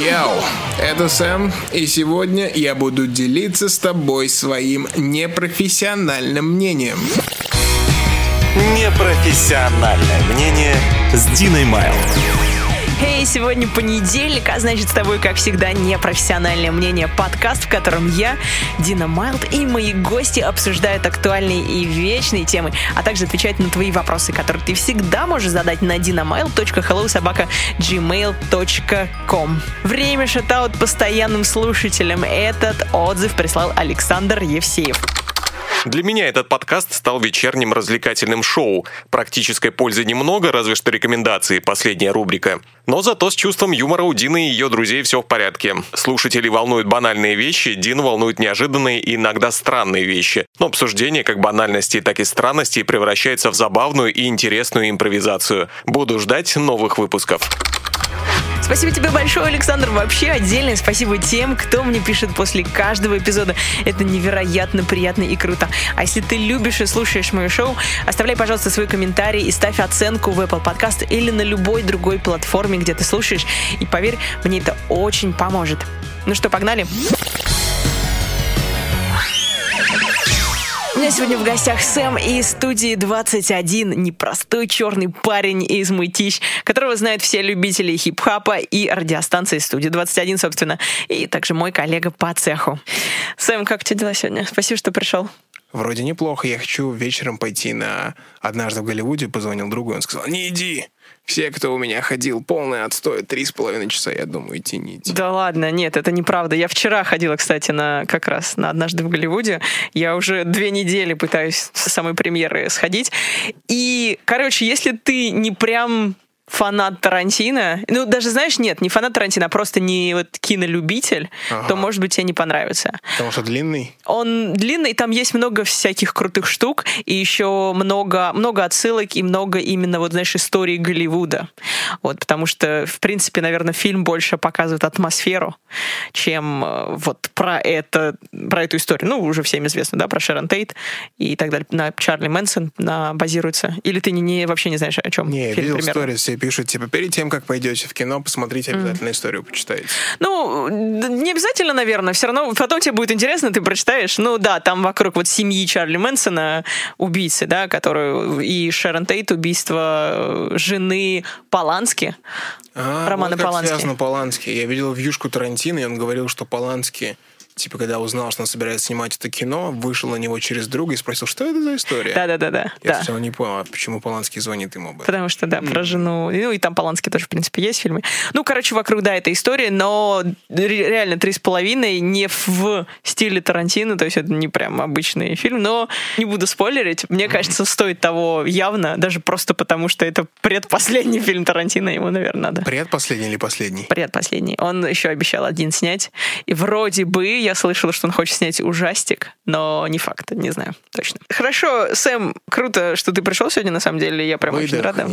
Йоу, это Сэм, и сегодня я буду делиться с тобой своим непрофессиональным мнением. Непрофессиональное мнение с Диной Майл. Эй, сегодня понедельник, а значит с тобой, как всегда, непрофессиональное мнение подкаст, в котором я, Дина Майлд, и мои гости обсуждают актуальные и вечные темы, а также отвечают на твои вопросы, которые ты всегда можешь задать на dinamail.hellosobaka.gmail.com. Время шатаут постоянным слушателям. Этот отзыв прислал Александр Евсеев. Для меня этот подкаст стал вечерним развлекательным шоу. Практической пользы немного, разве что рекомендации, последняя рубрика. Но зато с чувством юмора у Дины и ее друзей все в порядке. Слушателей волнуют банальные вещи, Дину волнуют неожиданные и иногда странные вещи. Но обсуждение как банальностей, так и странностей превращается в забавную и интересную импровизацию. Буду ждать новых выпусков. Спасибо тебе большое, Александр. Вообще отдельное спасибо тем, кто мне пишет после каждого эпизода. Это невероятно приятно и круто. А если ты любишь и слушаешь мое шоу, оставляй, пожалуйста, свой комментарий и ставь оценку в Apple Podcast или на любой другой платформе, где ты слушаешь. И поверь, мне это очень поможет. Ну что, погнали? У меня сегодня в гостях Сэм из студии 21, непростой черный парень из Мытищ, которого знают все любители хип-хапа и радиостанции студии 21, собственно, и также мой коллега по цеху. Сэм, как у тебя дела сегодня? Спасибо, что пришел. Вроде неплохо. Я хочу вечером пойти на «Однажды в Голливуде». Позвонил другу, он сказал, не иди. Все, кто у меня ходил, полный отстой, три с половиной часа, я думаю, идти. Да ладно, нет, это неправда. Я вчера ходила, кстати, на как раз на «Однажды в Голливуде». Я уже две недели пытаюсь с самой премьеры сходить. И, короче, если ты не прям фанат Тарантино, ну даже знаешь, нет, не фанат Тарантино, а просто не вот кинолюбитель, ага. то может быть тебе не понравится. Потому что длинный. Он длинный, там есть много всяких крутых штук и еще много много отсылок и много именно вот знаешь истории Голливуда, вот потому что в принципе, наверное, фильм больше показывает атмосферу, чем э, вот про это про эту историю. Ну уже всем известно, да, про Шерон Тейт и так далее. На Чарли Мэнсон на базируется. Или ты не, не вообще не знаешь о чем не, фильм видел примерно? Stories, все пишут, типа, перед тем, как пойдете в кино, посмотрите обязательно mm. историю, почитайте. Ну, не обязательно, наверное, все равно потом тебе будет интересно, ты прочитаешь. Ну да, там вокруг вот семьи Чарли Мэнсона, убийцы, да, которую и Шерон Тейт, убийство э, жены Полански, а, Романа вот Полански. связано Полански. Я видел вьюшку Тарантино, и он говорил, что Полански типа, когда узнал, что он собирается снимать это кино, вышел на него через друга и спросил, что это за история? Да-да-да. Я да. сначала не понял, а почему Поланский звонит ему об этом. Потому что, да, про жену. Ну, и там Поланский тоже, в принципе, есть фильмы. Ну, короче, вокруг, да, эта история, но реально три с половиной не в стиле Тарантино, то есть это не прям обычный фильм, но не буду спойлерить. Мне кажется, стоит того явно, даже просто потому, что это предпоследний фильм Тарантино, ему, наверное, надо. Предпоследний или последний? Предпоследний. Он еще обещал один снять. И вроде бы я слышала, что он хочет снять ужастик, но не факт, не знаю точно. Хорошо, Сэм, круто, что ты пришел сегодня, на самом деле, я прям Выдохни. очень рада.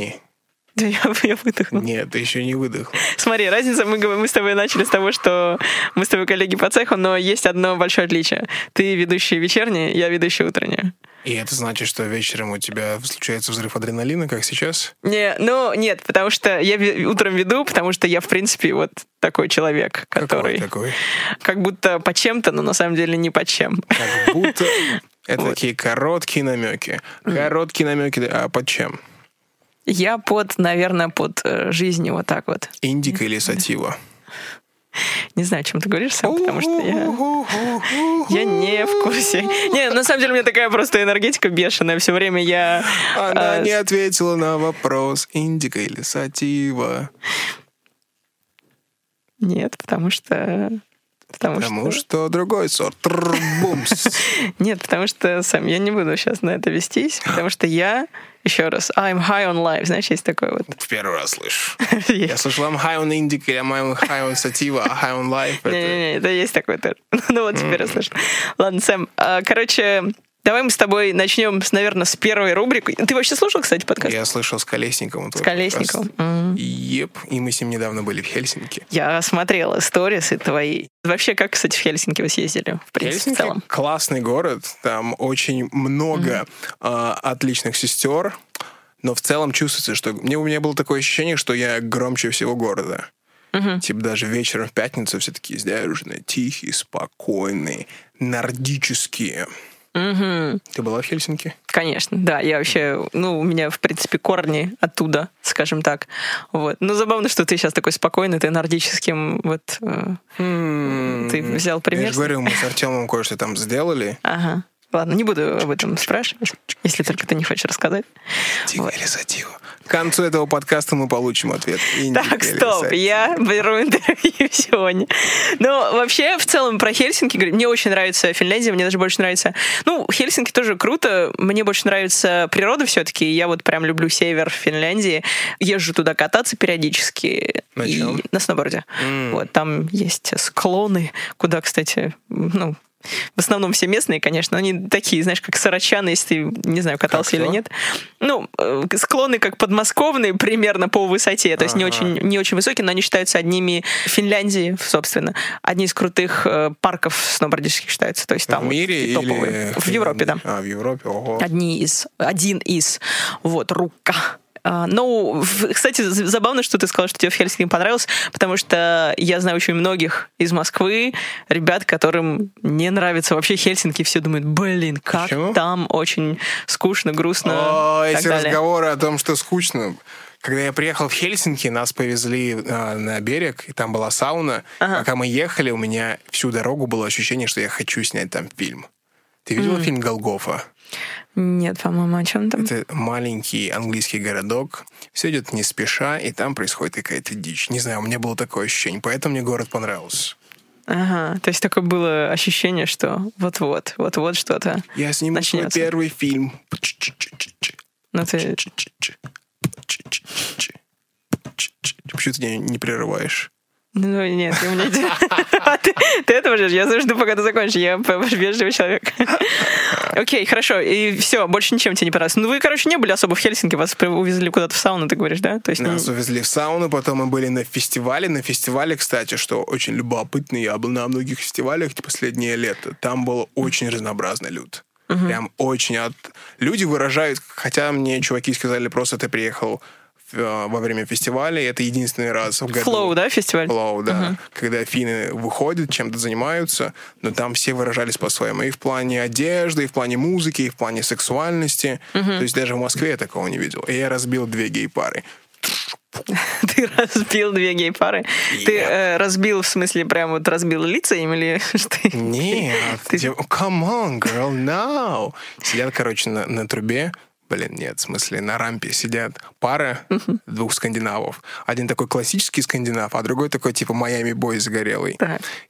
Я, я выдохнул. Нет, ты еще не выдохнул. Смотри, разница, мы, мы с тобой начали с того, что мы с тобой коллеги по цеху, но есть одно большое отличие. Ты ведущий вечерний, я ведущий утренний. И это значит, что вечером у тебя случается взрыв адреналина, как сейчас? Не, ну нет, потому что я утром веду, потому что я, в принципе, вот такой человек, который... Какой такой? Как будто по чем-то, но на самом деле не по чем. Как будто... Это вот. такие короткие намеки. Короткие намеки, а под чем? Я под, наверное, под э, жизнью вот так вот. Индика или сатива? Не знаю, о чем ты говоришь сам, потому что я... Я не в курсе. Не, на самом деле у меня такая просто энергетика бешеная. Все время я... Она а, не ответила на вопрос, индика или сатива. Нет, потому что... Потому, потому что... что другой сорт. Нет, потому что сам я не буду сейчас на это вестись, потому что я еще раз, I'm high on life, знаешь, есть такое вот. В первый раз слышу. Я слышал, I'm high on indica, I'm high on sativa, high on life. Не-не-не, это есть такое тоже. Ну вот теперь я слышу. Ладно, Сэм, а, короче, Давай мы с тобой начнем, с, наверное, с первой рубрики. Ты вообще слушал, кстати, подкаст? Я слышал с Колесниковым. С Колесниковым. Mm-hmm. Еп, и мы с ним недавно были в Хельсинки. Я смотрела сторисы твои. Вообще, как, кстати, в Хельсинки вы съездили? В принципе, Хельсинки в целом. классный город, там очень много mm-hmm. э, отличных сестер, но в целом чувствуется, что мне, у меня было такое ощущение, что я громче всего города. Типа даже вечером в пятницу все такие сдержанные, тихие, спокойные, нордические. Ты была в Хельсинки? Конечно, да. Я вообще, ну, у меня, в принципе, корни оттуда, скажем так. Вот. Ну, забавно, что ты сейчас такой спокойный, ты нордическим, вот, э, ты взял пример. Я же говорю, мы с Артемом кое-что там сделали. Ага. Ладно, не буду об этом спрашивать, если только ты не хочешь рассказать. Тихо, Вот. К концу этого подкаста мы получим ответ. И Так, стоп, я беру интервью сегодня. Ну, вообще, в целом, про Хельсинки, говорю, мне очень нравится Финляндия, мне даже больше нравится... Ну, Хельсинки тоже круто, мне больше нравится природа все-таки, я вот прям люблю север Финляндии, езжу туда кататься периодически. На и- чём? На сноуборде. Вот, там есть склоны, куда, кстати, ну, в основном все местные, конечно, но они такие, знаешь, как сарачаны, если ты, не знаю, катался Как или кто? нет. Ну, э, склоны как подмосковные примерно по высоте, то есть не очень, не очень высокие, но они считаются одними Финляндии, собственно, одни из крутых э, парков сноубордических считаются. То есть там в мире такие или топовые. В Европе, да. А, в Европе, ого. Одни из, один из. Вот, рука. А, Ну, кстати, забавно, что ты сказал, что тебе в Хельсинки понравилось, потому что я знаю очень многих из Москвы, ребят, которым не нравится вообще Хельсинки, все думают, блин, как Почему? там очень скучно, грустно. О, эти далее». разговоры о том, что скучно. Когда я приехал в Хельсинки, нас повезли а, на берег, и там была сауна. Ага. Пока мы ехали, у меня всю дорогу было ощущение, что я хочу снять там фильм. Ты видела фильм «Голгофа»? Нет, по-моему, о чем там? Это маленький английский городок. Все идет не спеша, и там происходит какая-то дичь. Не знаю, у меня было такое ощущение, поэтому мне город понравился. Ага, то есть такое было ощущение, что вот-вот, вот-вот что-то. Я сниму свой Начнется. первый фильм. Ну, ты... Почему ты меня не прерываешь? Ну, нет, у меня... ты, ты этого ждешь? Я жду, пока ты закончишь. Я вежливый человек. Окей, хорошо. И все, больше ничем тебе не понравилось. Ну, вы, короче, не были особо в Хельсинки, вас увезли куда-то в сауну, ты говоришь, да? То есть, Нас увезли в сауну, потом мы были на фестивале. На фестивале, кстати, что очень любопытно, я был на многих фестивалях эти последние лета. Там было очень разнообразный люд. Прям очень. От... Люди выражают, хотя мне чуваки сказали, просто ты приехал во время фестиваля, это единственный раз в году. Флоу, да, фестиваль? Флоу, да. Когда финны выходят, чем-то занимаются, но там все выражались по-своему. И в плане одежды, и в плане музыки, и в плане сексуальности. То есть даже в Москве я такого не видел. И я разбил две гей-пары. Ты разбил две гей-пары. Ты э, разбил, в смысле, прям вот разбил лица им или что? Нет, Ты- come on, girl, no. Сидят, короче, на, на трубе. Блин, нет, в смысле, на рампе сидят пара двух скандинавов. Один такой классический скандинав, а другой такой, типа, Майами бой загорелый.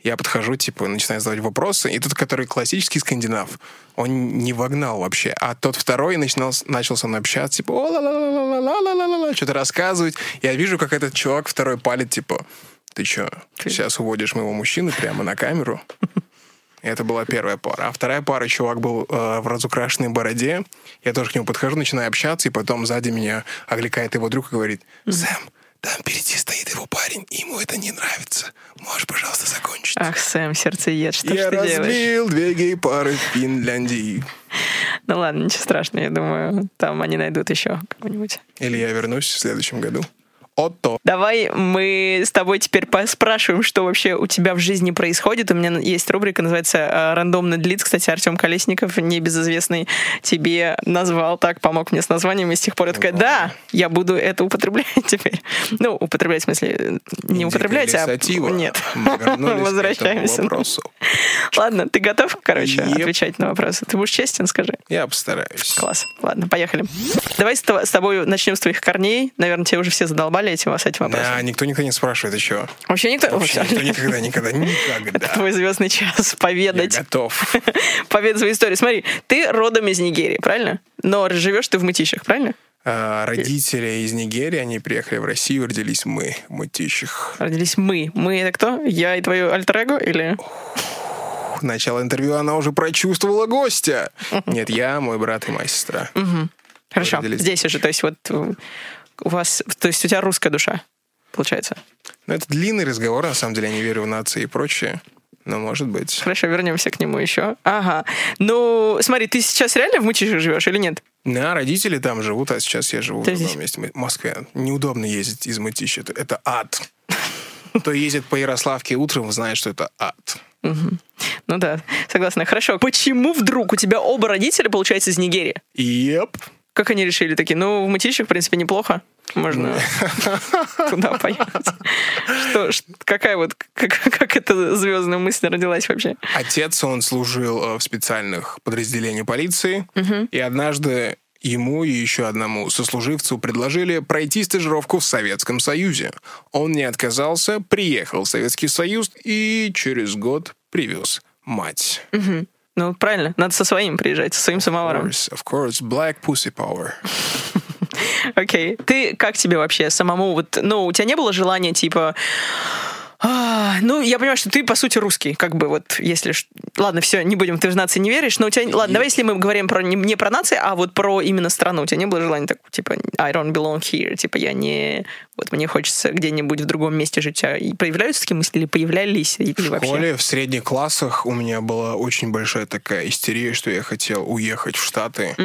Я подхожу, типа, начинаю задавать вопросы, и тот, который классический скандинав, он не вогнал вообще. А тот второй начинал, начал со мной общаться, типа, ла-ла-ла-ла-ла-ла-ла-ла, что-то рассказывать. Я вижу, как этот чувак второй палит, типа, ты что, сейчас уводишь моего мужчину прямо на камеру? Это была первая пара. А вторая пара, чувак был э, в разукрашенной бороде. Я тоже к нему подхожу, начинаю общаться, и потом сзади меня окликает его друг и говорит, «Сэм, там впереди стоит его парень, и ему это не нравится. Можешь, пожалуйста, закончить?» Ах, Сэм, сердцеед, что Я ж ты делаешь? разбил две гей-пары в Финляндии. Ну ладно, ничего страшного, я думаю, там они найдут еще кого-нибудь. Или я вернусь в следующем году. Отто. Давай мы с тобой теперь поспрашиваем, что вообще у тебя в жизни происходит. У меня есть рубрика, называется э, «Рандомный длиц». Кстати, Артем Колесников, небезызвестный, тебе назвал так, помог мне с названием, и с тех пор я такая, да, я буду это употреблять теперь. Ну, употреблять, в смысле, не употреблять, а... Нет. Возвращаемся. Ладно, ты готов, короче, отвечать на вопросы? Ты будешь честен, скажи. Я постараюсь. Класс. Ладно, поехали. Давай с тобой начнем с твоих корней. Наверное, тебе уже все задолбали этим, с этим вопросом. Да, никто никто не спрашивает еще. Вообще никто... Вообще Вообще. никто никогда, никогда, никогда. Твой звездный час Я поведать. готов. Поведать свою историю. Смотри, ты родом из Нигерии, правильно? Но живешь ты в Мытищах, правильно? А, Родители из Нигерии, они приехали в Россию, родились мы в Мытищах. Родились мы. Мы это кто? Я и твое альтер или... Начало интервью она уже прочувствовала гостя. Нет, я, мой брат и моя сестра. Хорошо, здесь уже. То есть вот э, у вас... То есть у тебя русская душа, получается. Ну, это длинный разговор, на самом деле, я не верю в нации и прочее. Но может быть. Хорошо, вернемся к нему еще. Ага. Ну, смотри, ты сейчас реально в Мытищах живешь или нет? Да, родители там живут, а сейчас я живу в Ты другом здесь? месте, в Москве. Неудобно ездить из Мытища, это, это ад. Кто ездит по Ярославке утром, знает, что это ад. Ну да, согласна. Хорошо. Почему вдруг у тебя оба родителя, получается, из Нигерии? Yep. Как они решили такие? Ну, в Мытищах, в принципе, неплохо. Можно туда поехать. Что, какая вот, как, как эта звездная мысль родилась вообще? Отец, он служил э, в специальных подразделениях полиции, и однажды ему и еще одному сослуживцу предложили пройти стажировку в Советском Союзе. Он не отказался, приехал в Советский Союз и через год привез мать. Ну, правильно, надо со своим приезжать, со своим Of самоваром. course, of course, black pussy power. Окей. Ты как тебе вообще самому вот, ну, у тебя не было желания типа «А, ну, я понимаю, что ты, по сути, русский, как бы вот, если... Ладно, все, не будем, ты в нации не веришь, но у тебя... Ладно, давай, если мы говорим про не, не про нации, а вот про именно страну. У тебя не было желания так, типа, I don't belong here, типа, я не... Вот мне хочется где-нибудь в другом месте жить. А и появляются такие мысли или появлялись? Или В вообще? школе, в средних классах у меня была очень большая такая истерия, что я хотел уехать в Штаты.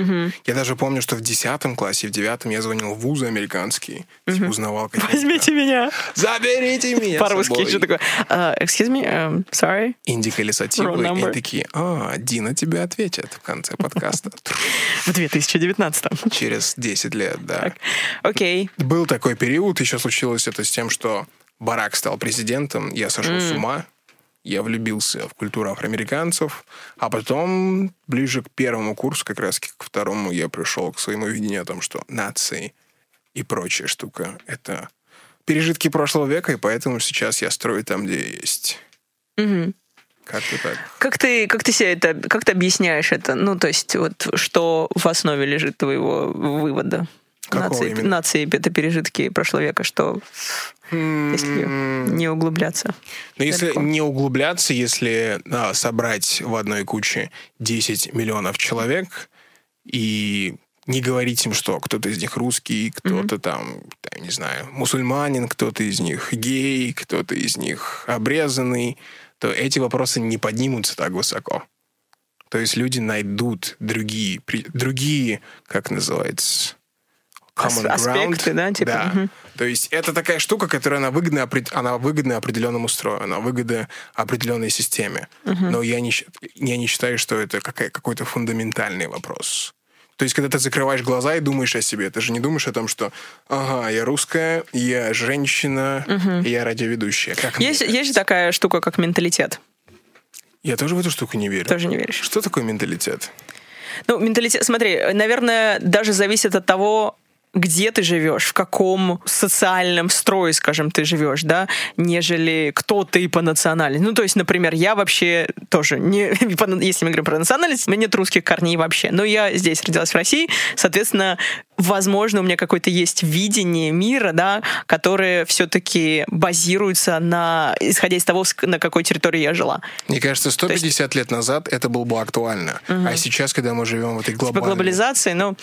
Я даже помню, что в 10 классе, в 9 я звонил в вузы американские, типа, узнавал какие-то... Возьмите меня. Заберите меня По-русски что такое? А, excuse me, um, sorry. Инди-колесативы. И такие, а, Дина тебе ответит в конце подкаста. В 2019 Через 10 лет, да. Окей. Был такой период, еще случилось это с тем, что Барак стал президентом, я сошел с ума, я влюбился в культуру афроамериканцев, а потом, ближе к первому курсу, как раз к второму, я пришел к своему видению о том, что нации и прочая штука — это пережитки прошлого века, и поэтому сейчас я строю там, где есть. Как-то так. Как ты, как ты себе это, как ты объясняешь это? Ну, то есть, вот что в основе лежит твоего вывода? Какого нации, именно? нации это пережитки прошлого века, что если не углубляться. Но если Далеко. не углубляться, если а, собрать в одной куче 10 миллионов человек и не говорить им, что кто-то из них русский, кто-то там, там, не знаю, мусульманин, кто-то из них гей, кто-то из них обрезанный, то эти вопросы не поднимутся так высоко. То есть люди найдут другие, другие, как называется, common ground. аспекты, да, типа, Да. мгм. То есть это такая штука, которая она выгодна, она выгодна определенному строю, она выгодна определенной системе. Но я не, я не считаю, что это какая- какой-то фундаментальный вопрос. То есть, когда ты закрываешь глаза и думаешь о себе, ты же не думаешь о том, что ага, я русская, я женщина, я радиоведущая. Как Есть, есть же такая штука, как менталитет. Я тоже в эту штуку не верю. Тоже не веришь? Что такое менталитет? Ну, менталитет, смотри, наверное, даже зависит от того, где ты живешь, в каком социальном строе, скажем, ты живешь, да, нежели кто ты по национальности. Ну, то есть, например, я вообще тоже, не, если мы говорим про национальность, у меня нет русских корней вообще. Но я здесь родилась в России, соответственно, возможно, у меня какое-то есть видение мира, да, которое все-таки базируется на, исходя из того, на какой территории я жила. Мне кажется, 150 лет назад это было бы актуально. А сейчас, когда мы живем в этой Типа глобальной... глобализации, ну... Но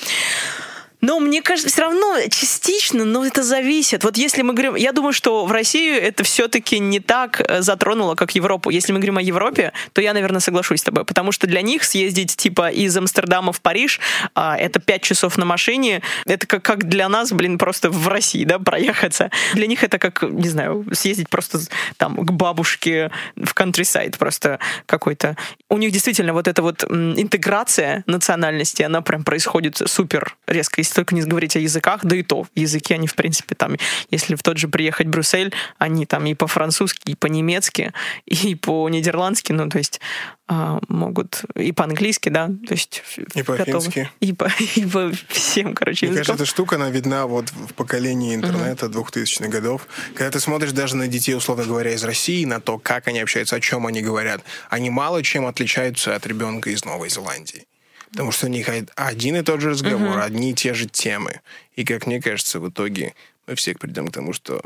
мне кажется, все равно частично, но это зависит. Вот если мы говорим, я думаю, что в Россию это все-таки не так э, затронуло, как Европу. Если мы говорим о Европе, то я, наверное, соглашусь с тобой, потому что для них съездить типа из Амстердама в Париж, а, это 5 часов на машине, это как, как для нас, блин, просто в России, да, проехаться. Для них это как, не знаю, съездить просто там к бабушке в countryside просто какой-то. У них действительно вот эта вот интеграция национальности, она прям происходит супер резко, если только не говорить о языках, да и то. Языки, они, в принципе, там, если в тот же приехать в Брюссель, они там и по-французски, и по-немецки, и по-нидерландски, ну, то есть а, могут и по-английски, да, то есть И по-фински. И по, и по всем, короче, Мне кажется, языкам. эта штука, она видна вот в поколении интернета 2000-х годов. Когда ты смотришь даже на детей, условно говоря, из России, на то, как они общаются, о чем они говорят, они мало чем отличаются от ребенка из Новой Зеландии. Потому что у них один и тот же разговор, одни и те же темы. И, как мне кажется, в итоге мы все придем к тому, что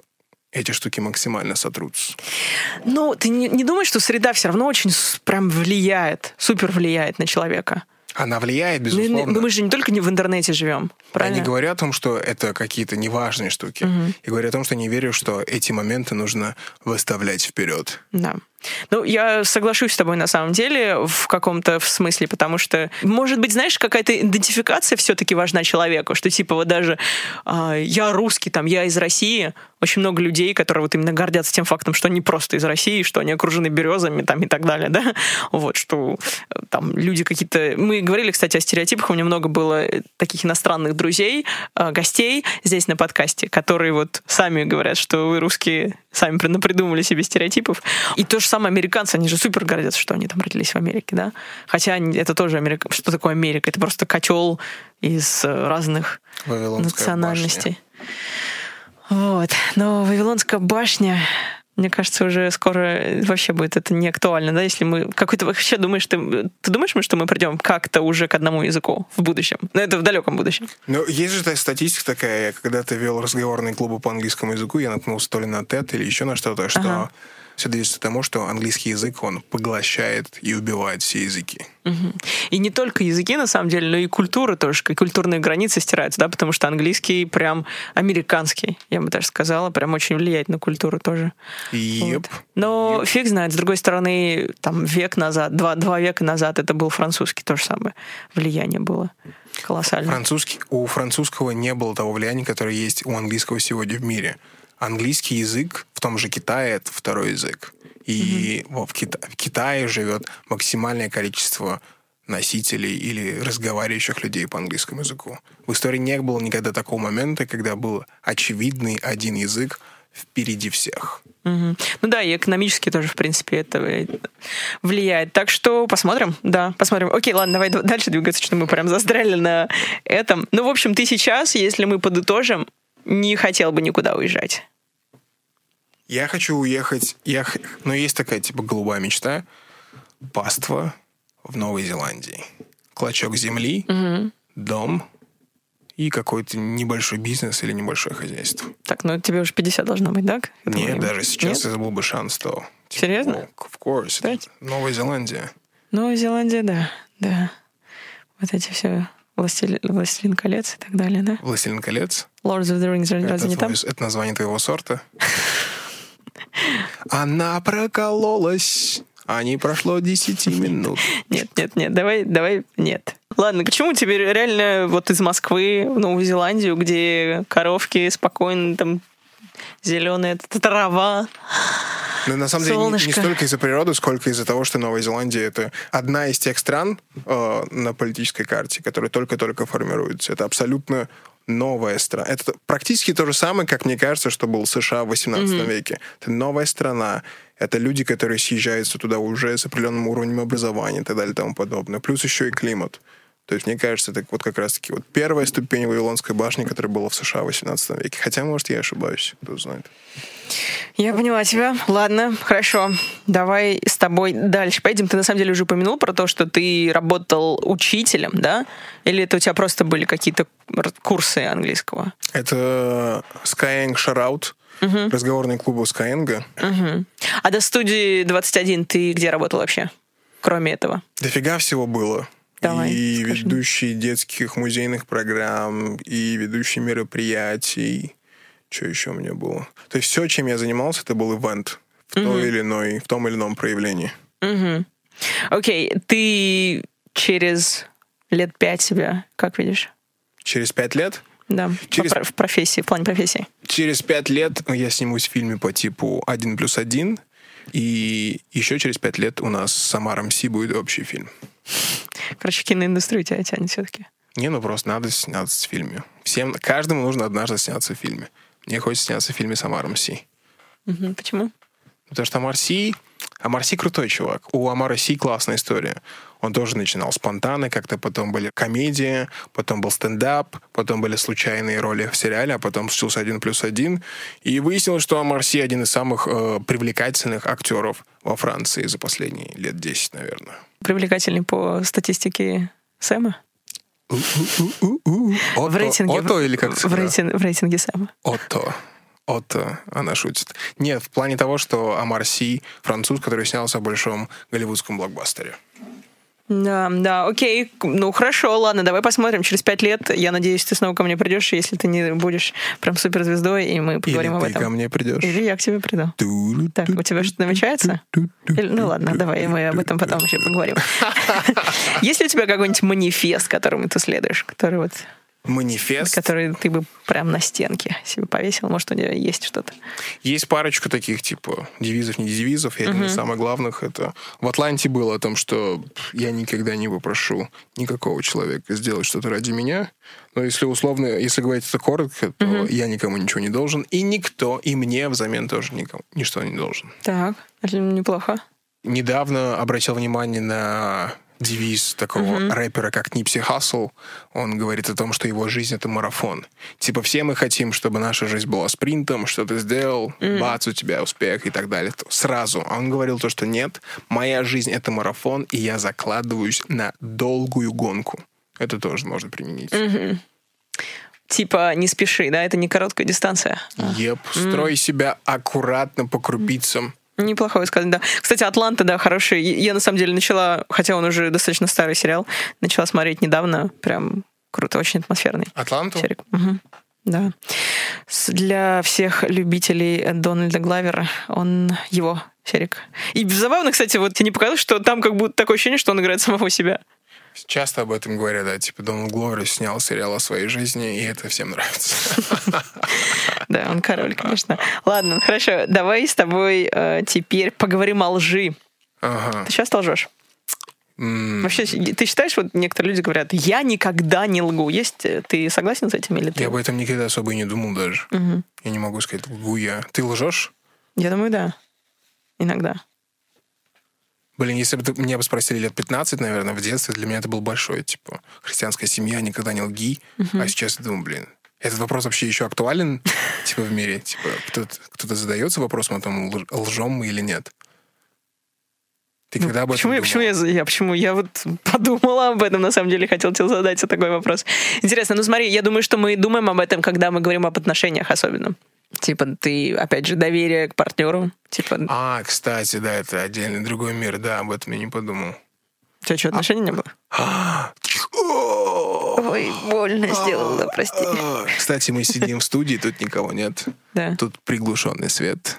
эти штуки максимально сотрутся. Ну, ты не, не думаешь, что среда все равно очень прям влияет, супер влияет на человека? Она влияет, Ну, безусловно. ну, мы же не только не в интернете живем, Я правильно? не говорю о том, что это какие-то неважные штуки. Я говорю о том, что не верю, что эти моменты нужно выставлять вперед. Да. Ну, я соглашусь с тобой на самом деле в каком-то смысле, потому что, может быть, знаешь, какая-то идентификация все-таки важна человеку, что типа вот даже э, я русский, там, я из России, очень много людей, которые вот именно гордятся тем фактом, что они просто из России, что они окружены березами там и так далее, да, вот, что э, там люди какие-то... Мы говорили, кстати, о стереотипах, у меня много было таких иностранных друзей, э, гостей здесь на подкасте, которые вот сами говорят, что вы русские сами придумали себе стереотипов. И то же самое американцы, они же супер гордятся, что они там родились в Америке, да, хотя это тоже Америка. Что такое Америка? Это просто котел из э, разных национальностей. Башня. Вот. Но Вавилонская башня, мне кажется, уже скоро вообще будет это не актуально, да, если мы какой-то вообще думаешь, ты, ты думаешь, что мы придем как-то уже к одному языку в будущем? Ну, это в далеком будущем. Ну, есть же статистика такая, я когда-то вел разговорные клубы по английскому языку, я наткнулся то ли на TED или еще на что-то, что ага все движется к тому, что английский язык, он поглощает и убивает все языки. Угу. И не только языки, на самом деле, но и культура тоже, и культурные границы стираются, да, потому что английский прям американский, я бы даже сказала, прям очень влияет на культуру тоже. Yep. Вот. Но yep. фиг знает, с другой стороны, там век назад, два, два века назад это был французский, то же самое влияние было колоссальное. Французский, у французского не было того влияния, которое есть у английского сегодня в мире английский язык в том же Китае это второй язык. И mm-hmm. в, Кита- в Китае живет максимальное количество носителей или разговаривающих людей по английскому языку. В истории не было никогда такого момента, когда был очевидный один язык впереди всех. Угу. Ну да, и экономически тоже, в принципе, это влияет. Так что посмотрим, да, посмотрим. Окей, ладно, давай дальше двигаться, что мы прям застряли на этом. Ну, в общем, ты сейчас, если мы подытожим, не хотел бы никуда уезжать. Я хочу уехать, я, но есть такая типа голубая мечта. Паства в Новой Зеландии. Клочок земли, угу. дом и какой-то небольшой бизнес или небольшое хозяйство. Так, ну тебе уже 50 должно быть, да? Нет, время? даже сейчас это был бы шанс, то... Типа, Серьезно? Ну, of course. Да? Новая Зеландия. Новая Зеландия, да, да. Вот эти все Властелин, Властелин колец и так далее, да? Властелин колец? Lords of the Rings, разве это не твой, там? Это название твоего сорта? Она прокололась. А не прошло 10 минут. Нет, нет, нет, давай, давай, нет. Ладно, почему тебе реально вот из Москвы в Новую Зеландию, где коровки спокойно там зеленая трава, ну, на самом Солнышко. деле, не, не столько из-за природы, сколько из-за того, что Новая Зеландия — это одна из тех стран э, на политической карте, которые только-только формируются. Это абсолютно новая страна. Это практически то же самое, как мне кажется, что был США в 18 mm-hmm. веке. Это новая страна. Это люди, которые съезжаются туда уже с определенным уровнем образования и так далее и тому подобное. Плюс еще и климат. То есть, мне кажется, это вот как раз-таки вот первая ступень Вавилонской башни, которая была в США в 18 веке. Хотя, может, я ошибаюсь, кто знает. Я поняла тебя. Ладно, хорошо. Давай с тобой дальше пойдем. Ты на самом деле уже упомянул про то, что ты работал учителем, да? Или это у тебя просто были какие-то курсы английского? Это Skyeng Shoutout. Угу. Разговорные клубы Skyeng. Угу. А до студии 21 ты где работал вообще? Кроме этого? Дофига всего было. Давай, и скажи. ведущий детских музейных программ, и ведущий мероприятий. Что еще у меня было? То есть все, чем я занимался, это был ивент в, угу. той или иной, в том или ином проявлении. Угу. Окей, ты через лет пять себя как видишь? Через пять лет? Да, через... в профессии, в плане профессии. Через пять лет я снимусь в фильме по типу «Один плюс один», и еще через пять лет у нас с Самаром Си будет общий фильм. Короче, киноиндустрию тебя тянет все-таки. Не, ну просто надо сняться в фильме. Всем, каждому нужно однажды сняться в фильме. Мне хочется сняться в фильме с Амаром Си. Угу, почему? Потому что Амар Си... Амар Си крутой чувак. У Амара Си классная история. Он тоже начинал спонтанно, как-то потом были комедии, потом был стендап, потом были случайные роли в сериале, а потом случился один плюс один. И выяснилось, что Амар Си один из самых э, привлекательных актеров во Франции за последние лет 10, наверное. Привлекательный по статистике Сэма? в рейтинге. Ото или как в, рейтинг, в рейтинге Сэма. Ото. Ото, она шутит. Нет, в плане того, что Амар Си француз, который снялся в большом голливудском блокбастере. Да, да, окей. Ну, хорошо, ладно, давай посмотрим. Через пять лет, я надеюсь, ты снова ко мне придешь, если ты не будешь прям суперзвездой, и мы поговорим Или об ты этом. ко мне придешь. Или я к тебе приду. Так, у тебя что-то намечается? Или- ну ладно, давай мы об этом потом еще поговорим. Есть ли у тебя какой-нибудь манифест, которому ты следуешь, который вот, Манифест. который ты бы прям на стенке себе повесил? Может, у тебя есть что-то? Есть парочку таких, типа, девизов, не девизов. И один из самых главных это... В Атланте было о том, что я никогда не попрошу никакого человека сделать что-то ради меня. Но если условно, если говорить это коротко, то я никому ничего не должен. И никто, и мне взамен тоже никому ничто не должен. Так, это неплохо. Недавно обратил внимание на девиз такого рэпера, как Нипси Хассл. Он говорит о том, что его жизнь — это марафон. Типа все мы хотим, чтобы наша жизнь была спринтом, что ты сделал, бац, у тебя успех и так далее. Сразу. А он говорил то, что нет, моя жизнь — это марафон, и я закладываюсь на долгую гонку. Это тоже можно применить. Типа, не спеши, да, это не короткая дистанция. Еп, строй себя аккуратно по крупицам. Неплохое сказать, да. Кстати, Атланта, да, хороший. Я, на самом деле начала, хотя он уже достаточно старый сериал, начала смотреть недавно. Прям круто, очень атмосферный Атланту? серик. Мгм. Да. Для всех любителей Дональда Главера он его серик. И забавно, кстати, вот тебе не показалось, что там как будто такое ощущение, что он играет самого себя. Часто об этом говорят, да, типа Дональд Гловер снял сериал о своей жизни, и это всем нравится. Да, он король, конечно. Ладно, хорошо, давай с тобой э, теперь поговорим о лжи. Ты часто лжешь? Вообще, ты считаешь, вот некоторые люди говорят, я никогда не лгу. Есть, э, ты согласен с этим или ты? Я об этом никогда особо и не думал даже. Я не могу сказать, лгу я. Ты лжешь? Я думаю, да. Иногда. Блин, если бы меня бы спросили лет 15, наверное, в детстве, для меня это был большой, типа, христианская семья, никогда не лги. А сейчас я думаю, блин, этот вопрос вообще еще актуален, типа, в мире? Типа, кто-то, кто-то задается вопросом о том, лж- лжем мы или нет? Ты Ну, когда об этом почему, я, думал? почему, я, я, почему я вот подумала об этом, на самом деле, хотела тебе задать такой вопрос. Интересно, ну смотри, я думаю, что мы думаем об этом, когда мы говорим об отношениях особенно. Типа, ты, опять же, доверие к партнеру. Типа, А, кстати, да, это отдельный другой мир, да, об этом я не подумал. у тебя что, отношений не было? Ой, больно сделала, прости. А, Кстати, мы сидим в студии, тут никого нет. Да. Тут приглушенный свет.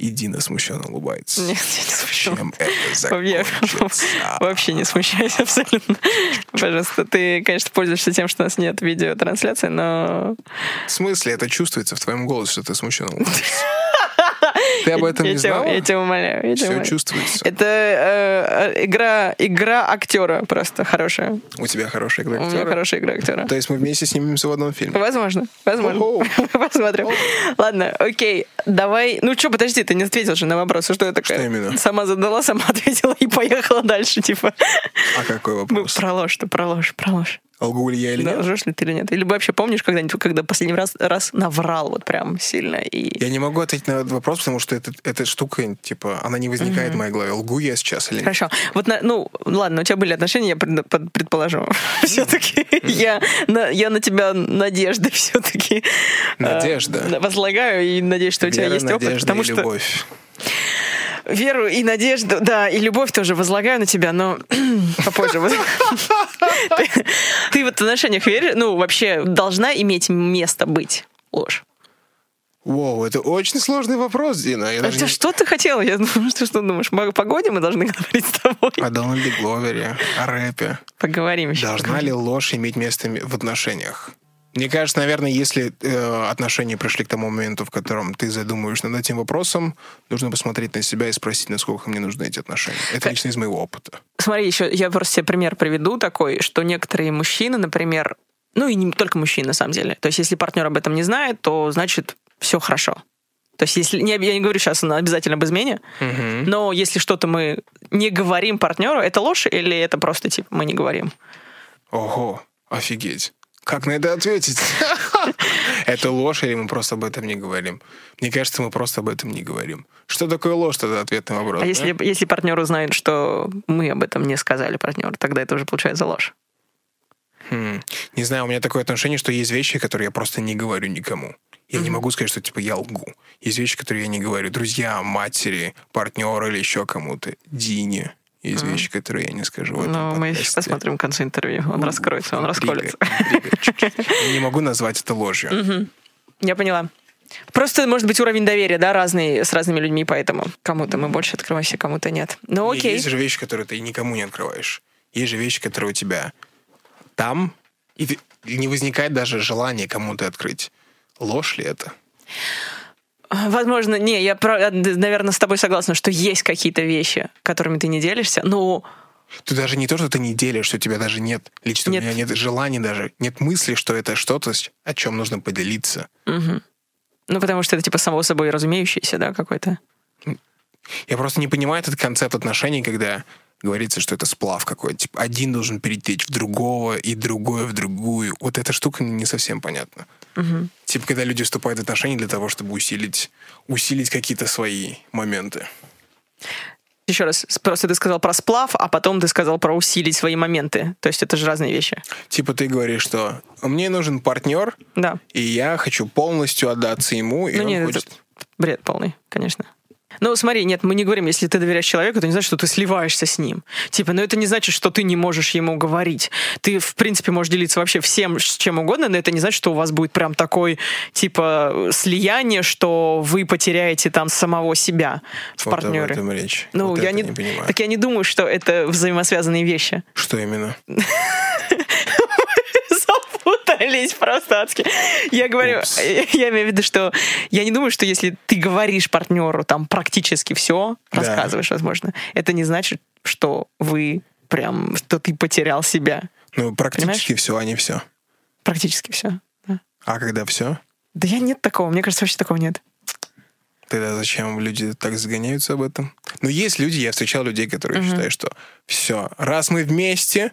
И Дина смущенно улыбается. Нет, я не смущена. Чем это Вообще, закончится? вообще не смущайся абсолютно. Пожалуйста, ты, конечно, пользуешься тем, что у нас нет видеотрансляции, но... В смысле? Это чувствуется в твоем голосе, что ты смущенно улыбаешься. Ты об этом я не тебя, знала? я тебя умоляю. Я тебя Все умоляю. чувствуется. Это э, игра, игра актера просто хорошая. У тебя хорошая игра У меня актера. хорошая игра актера. То есть мы вместе снимемся в одном фильме. Возможно, возможно. Посмотрим. Ладно, окей. Давай. Ну что, подожди, ты не ответил же на вопрос. Что я такая? Что именно? Сама задала, сама ответила и поехала дальше, типа. А какой вопрос? про ложь, про ложь, про ложь. Лгу ли я или Да, нет? лжешь ли ты или нет? Или вообще помнишь когда-нибудь, когда последний раз, раз наврал вот прям сильно и... Я не могу ответить на этот вопрос, потому что это, эта штука, типа, она не возникает в моей голове. Лгу я сейчас или нет? Хорошо. Вот, на- ну, ладно, у тебя были отношения, я пред- предположу. Все-таки я, на- я на тебя надежды все-таки Надежда. возлагаю и надеюсь, что у тебя Вера, есть опыт, потому что любовь. веру и надежду, да, и любовь тоже возлагаю на тебя, но попозже. Ты- вот в отношениях веришь, ну, вообще должна иметь место быть ложь. Воу, это очень сложный вопрос, Дина. Я Это не- что ты хотела? Я думаю, что, что думаешь? О погоде мы должны говорить с тобой? О Дональде Гловере, о рэпе. Поговорим еще. Должна ли ложь иметь место в отношениях? Мне кажется, наверное, если э, отношения пришли к тому моменту, в котором ты задумываешь над этим вопросом, нужно посмотреть на себя и спросить, насколько мне нужны эти отношения. Это лично из моего опыта. Смотри, еще я просто тебе пример приведу такой, что некоторые мужчины, например, ну и не только мужчины на самом деле. То есть если партнер об этом не знает, то значит все хорошо. То есть если не, я не говорю сейчас обязательно об измене, но если что-то мы не говорим партнеру, это ложь или это просто типа мы не говорим? Ого, офигеть. Как на это ответить? Это ложь или мы просто об этом не говорим? Мне кажется, мы просто об этом не говорим. Что такое ложь, тогда ответ на вопрос. А если, если партнер узнает, что мы об этом не сказали партнеру, тогда это уже получается ложь. Хм. Не знаю, у меня такое отношение, что есть вещи, которые я просто не говорю никому. Я не могу сказать, что типа я лгу. Есть вещи, которые я не говорю. Друзья, матери, партнеру или еще кому-то. Дине. Есть mm. вещи, которые я не скажу. Но ну, мы еще посмотрим в конце интервью. Он раскроется, он расколется. Не могу назвать это ложью. Я поняла. Просто, может быть, уровень доверия, да, разный с разными людьми, поэтому кому-то мы больше открываемся, кому-то нет. Ну, Но окей. Есть же вещи, которые ты никому не открываешь. Есть же вещи, которые у тебя там, и не возникает даже желания кому-то открыть. Ложь ли это? Возможно, не, я, э, наверное, с тобой согласна, что есть какие-то вещи, которыми ты не делишься, но ты даже не то, что ты не делишь, что у тебя даже нет. Лично нет. у меня нет желания даже, нет мысли, что это что-то, о чем нужно поделиться. Угу. Ну, потому что это типа само собой разумеющееся, да, какой-то. Я просто не понимаю этот концепт отношений, когда говорится, что это сплав какой-то. Типа, один должен перейти в другого, и другое в другую. Вот эта штука не совсем понятна. Угу. Типа, когда люди вступают в отношения для того, чтобы усилить, усилить какие-то свои моменты. Еще раз, просто ты сказал про сплав, а потом ты сказал про усилить свои моменты. То есть это же разные вещи. Типа ты говоришь, что мне нужен партнер, да. и я хочу полностью отдаться ему, и ну, он нет, хочет... Это бред полный, конечно. Ну, смотри, нет, мы не говорим, если ты доверяешь человеку, то не значит, что ты сливаешься с ним. Типа, но это не значит, что ты не можешь ему говорить. Ты, в принципе, можешь делиться вообще всем, с чем угодно, но это не значит, что у вас будет прям такой, типа, слияние, что вы потеряете там самого себя в вот партнере. об этом речь. Ну, вот я не, не понимаю. Так я не думаю, что это взаимосвязанные вещи. Что именно? сорвались просто адски. Я говорю, я имею в виду, что я не думаю, что если ты говоришь партнеру там практически все, рассказываешь, возможно, это не значит, что вы прям, что ты потерял себя. Ну, практически все, а не все. Практически все. Да. А когда все? Да я нет такого, мне кажется, вообще такого нет. Тогда зачем люди так загоняются об этом? Ну, есть люди, я встречал людей, которые угу. считают, что все, раз мы вместе,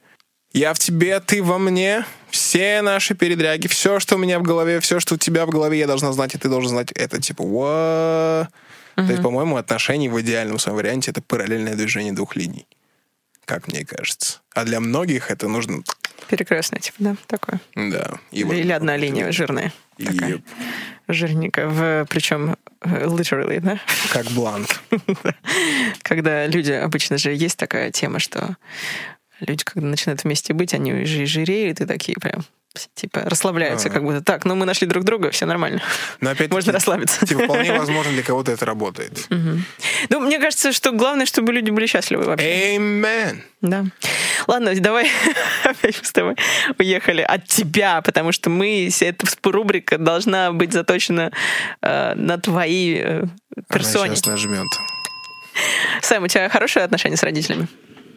я в тебе, ты во мне. Все наши передряги, все, что у меня в голове, все, что у тебя в голове, я должна знать, и ты должен знать. Это типа, what? То есть, по-моему, отношения в идеальном своем варианте это параллельное движение двух линий. Как мне кажется. А для многих это нужно... Перекрестное, типа, да, такое. Да. И вот, Или одна вот, линия жирная. И... Такая. Жирненькая. В, причем э, literally, да? Как бланк. Когда люди обычно же есть такая тема, что люди, когда начинают вместе быть, они жиреют и такие прям типа расслабляются, а -а -а. как будто так, ну мы нашли друг друга, все нормально. Но опять можно расслабиться. Типа вполне возможно для кого-то это работает. Ну мне кажется, что главное, чтобы люди были счастливы вообще. Amen. Да. Ладно, давай опять с тобой уехали от тебя, потому что мы эта рубрика должна быть заточена э, на твои э, персоне. Она сейчас нажмет. Сэм, у тебя хорошие отношения с родителями?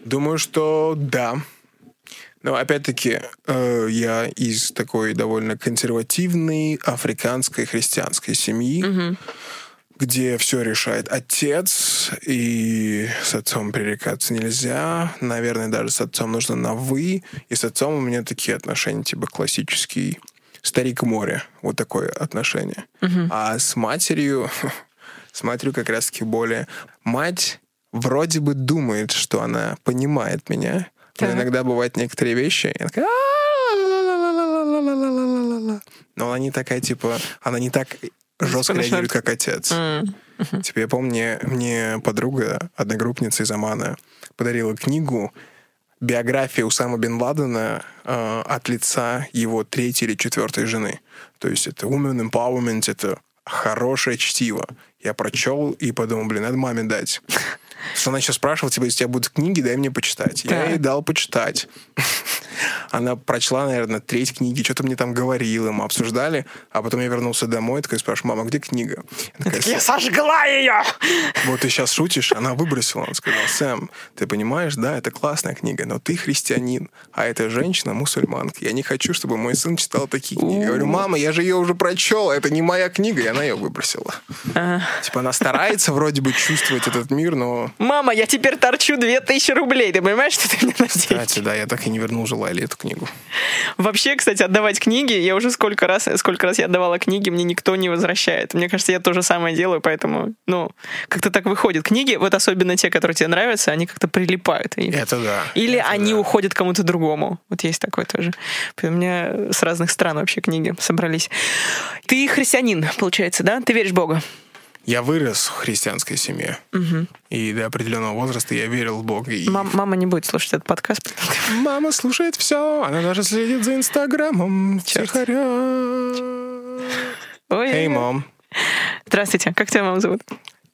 Думаю, что да. Но опять-таки э, я из такой довольно консервативной африканской христианской семьи, угу. где все решает отец, и с отцом пререкаться нельзя. Наверное, даже с отцом нужно на вы. И с отцом у меня такие отношения, типа классический старик море, вот такое отношение. Угу. А с матерью, с матерью как раз-таки более мать вроде бы думает, что она понимает меня. Но иногда бывают некоторые вещи, я такая... Но она не такая, типа, она не так жестко реагирует, как отец. Типа, я помню, мне, подруга, одногруппница из Амана, подарила книгу биография Усама Бен Ладена э, от лица его третьей или четвертой жены. То есть это women empowerment, это хорошее чтиво. Я прочел и подумал, блин, надо маме дать. Что она еще спрашивала, типа, если у тебя будут книги, дай мне почитать. Я ей дал почитать. Она прочла, наверное, треть книги, что-то мне там говорила, мы обсуждали, а потом я вернулся домой, такой спрашиваю, мама, где книга? Такая, я сожгла ее! Вот ты сейчас шутишь, она выбросила. Он сказал, Сэм, ты понимаешь, да, это классная книга, но ты христианин, а эта женщина мусульманка. Я не хочу, чтобы мой сын читал такие книги. Я говорю, мама, я же ее уже прочел, это не моя книга, и она ее выбросила. Типа она старается вроде бы чувствовать этот мир, но... Мама, я теперь торчу 2000 рублей, ты понимаешь, что ты мне на Кстати, да, я так и не вернул желали эту книгу. Вообще, кстати, отдавать книги, я уже сколько раз, сколько раз я отдавала книги, мне никто не возвращает. Мне кажется, я то же самое делаю, поэтому, ну, как-то так выходит. Книги, вот особенно те, которые тебе нравятся, они как-то прилипают. Это да. Или это они да. уходят кому-то другому. Вот есть такое тоже. У меня с разных стран вообще книги собрались. Ты христианин, получается, да? Ты веришь в Бога? Я вырос в христианской семье. И до определенного возраста я верил в Бога. И... Мам- мама не будет слушать этот подкаст. Мама слушает все, она даже следит за Инстаграмом. Тихоря. Ой, Эй, мам. Здравствуйте, как тебя маму зовут?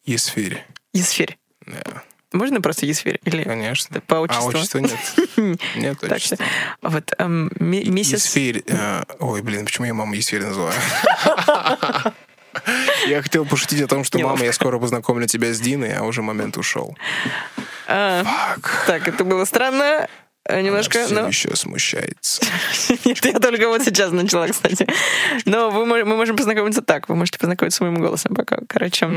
Есфирь. Есфирь. Да, Можно просто Есфирь? Или конечно. по А отчеству? отчества нет. Нет отчества. вот эм, ми- миссис... Есфирь. э, Ой, блин, почему я маму Есфирь называю? Я хотел пошутить о том, что мама, я скоро познакомлю тебя с Диной, а уже момент ушел. А, так, это было странно. э, Немножко, Она все но... еще смущается. Нет, я только вот сейчас начала, кстати. Но вы, мы можем познакомиться так. Вы можете познакомиться с моим голосом пока. Короче,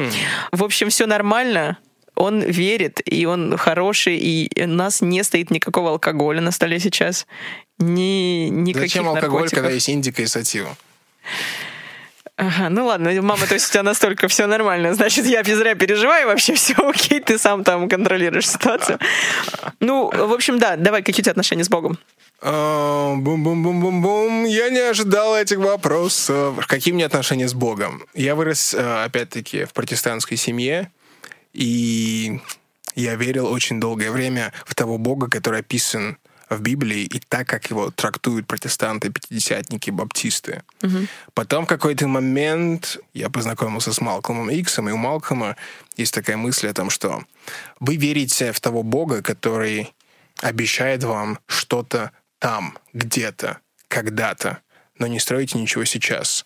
в общем, все нормально. Он верит, и он хороший, и у нас не стоит никакого алкоголя на столе сейчас. Ни, никаких Зачем алкоголь, наркотиков. когда есть индика и сатива? Ага, ну ладно, мама, то есть у тебя настолько все нормально, значит, я зря переживаю, вообще все окей, ты сам там контролируешь ситуацию. Ну, в общем, да, давай, какие у тебя отношения с Богом? А, Бум-бум-бум-бум-бум. Я не ожидал этих вопросов. Какие меня отношения с Богом? Я вырос, э, опять-таки, в протестантской семье, и я верил очень долгое время в того Бога, который описан в Библии, и так, как его трактуют протестанты, пятидесятники, баптисты. Потом в какой-то момент я познакомился с Малкомом Иксом, и у Малкома есть такая мысль о том, что вы верите в того Бога, который обещает вам что-то там, где-то, когда-то, но не строите ничего сейчас.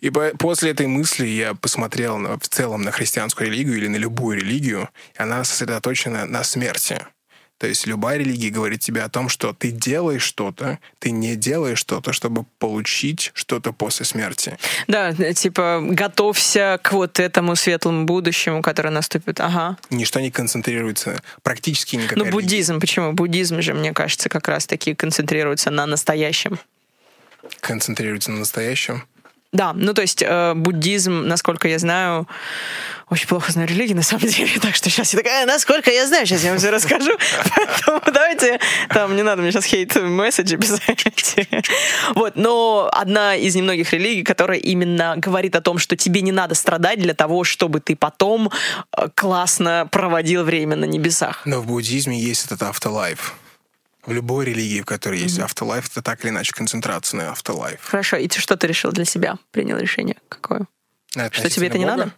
И по- после этой мысли я посмотрел на- в целом на христианскую религию или на любую религию, и она сосредоточена на смерти. То есть любая религия говорит тебе о том, что ты делаешь что-то, ты не делаешь что-то, чтобы получить что-то после смерти. Да, типа, готовься к вот этому светлому будущему, которое наступит. Ага. Ничто не концентрируется, практически никакая Ну, религия. буддизм, почему? Буддизм же, мне кажется, как раз-таки концентрируется на настоящем. концентрируется на настоящем. Да, ну то есть э, буддизм, насколько я знаю, очень плохо знаю религии на самом деле, так что сейчас я такая, насколько я знаю, сейчас я вам все расскажу. Поэтому давайте, там не надо мне сейчас хейт-месседжи писать. Вот, но одна из немногих религий, которая именно говорит о том, что тебе не надо страдать для того, чтобы ты потом э, классно проводил время на небесах. Но в буддизме есть этот автолайф. В любой религии, в которой есть автолайф, это так или иначе концентрация на автолайф. Хорошо, и что ты решил для себя? Принял решение какое? Что тебе это не Бога? надо?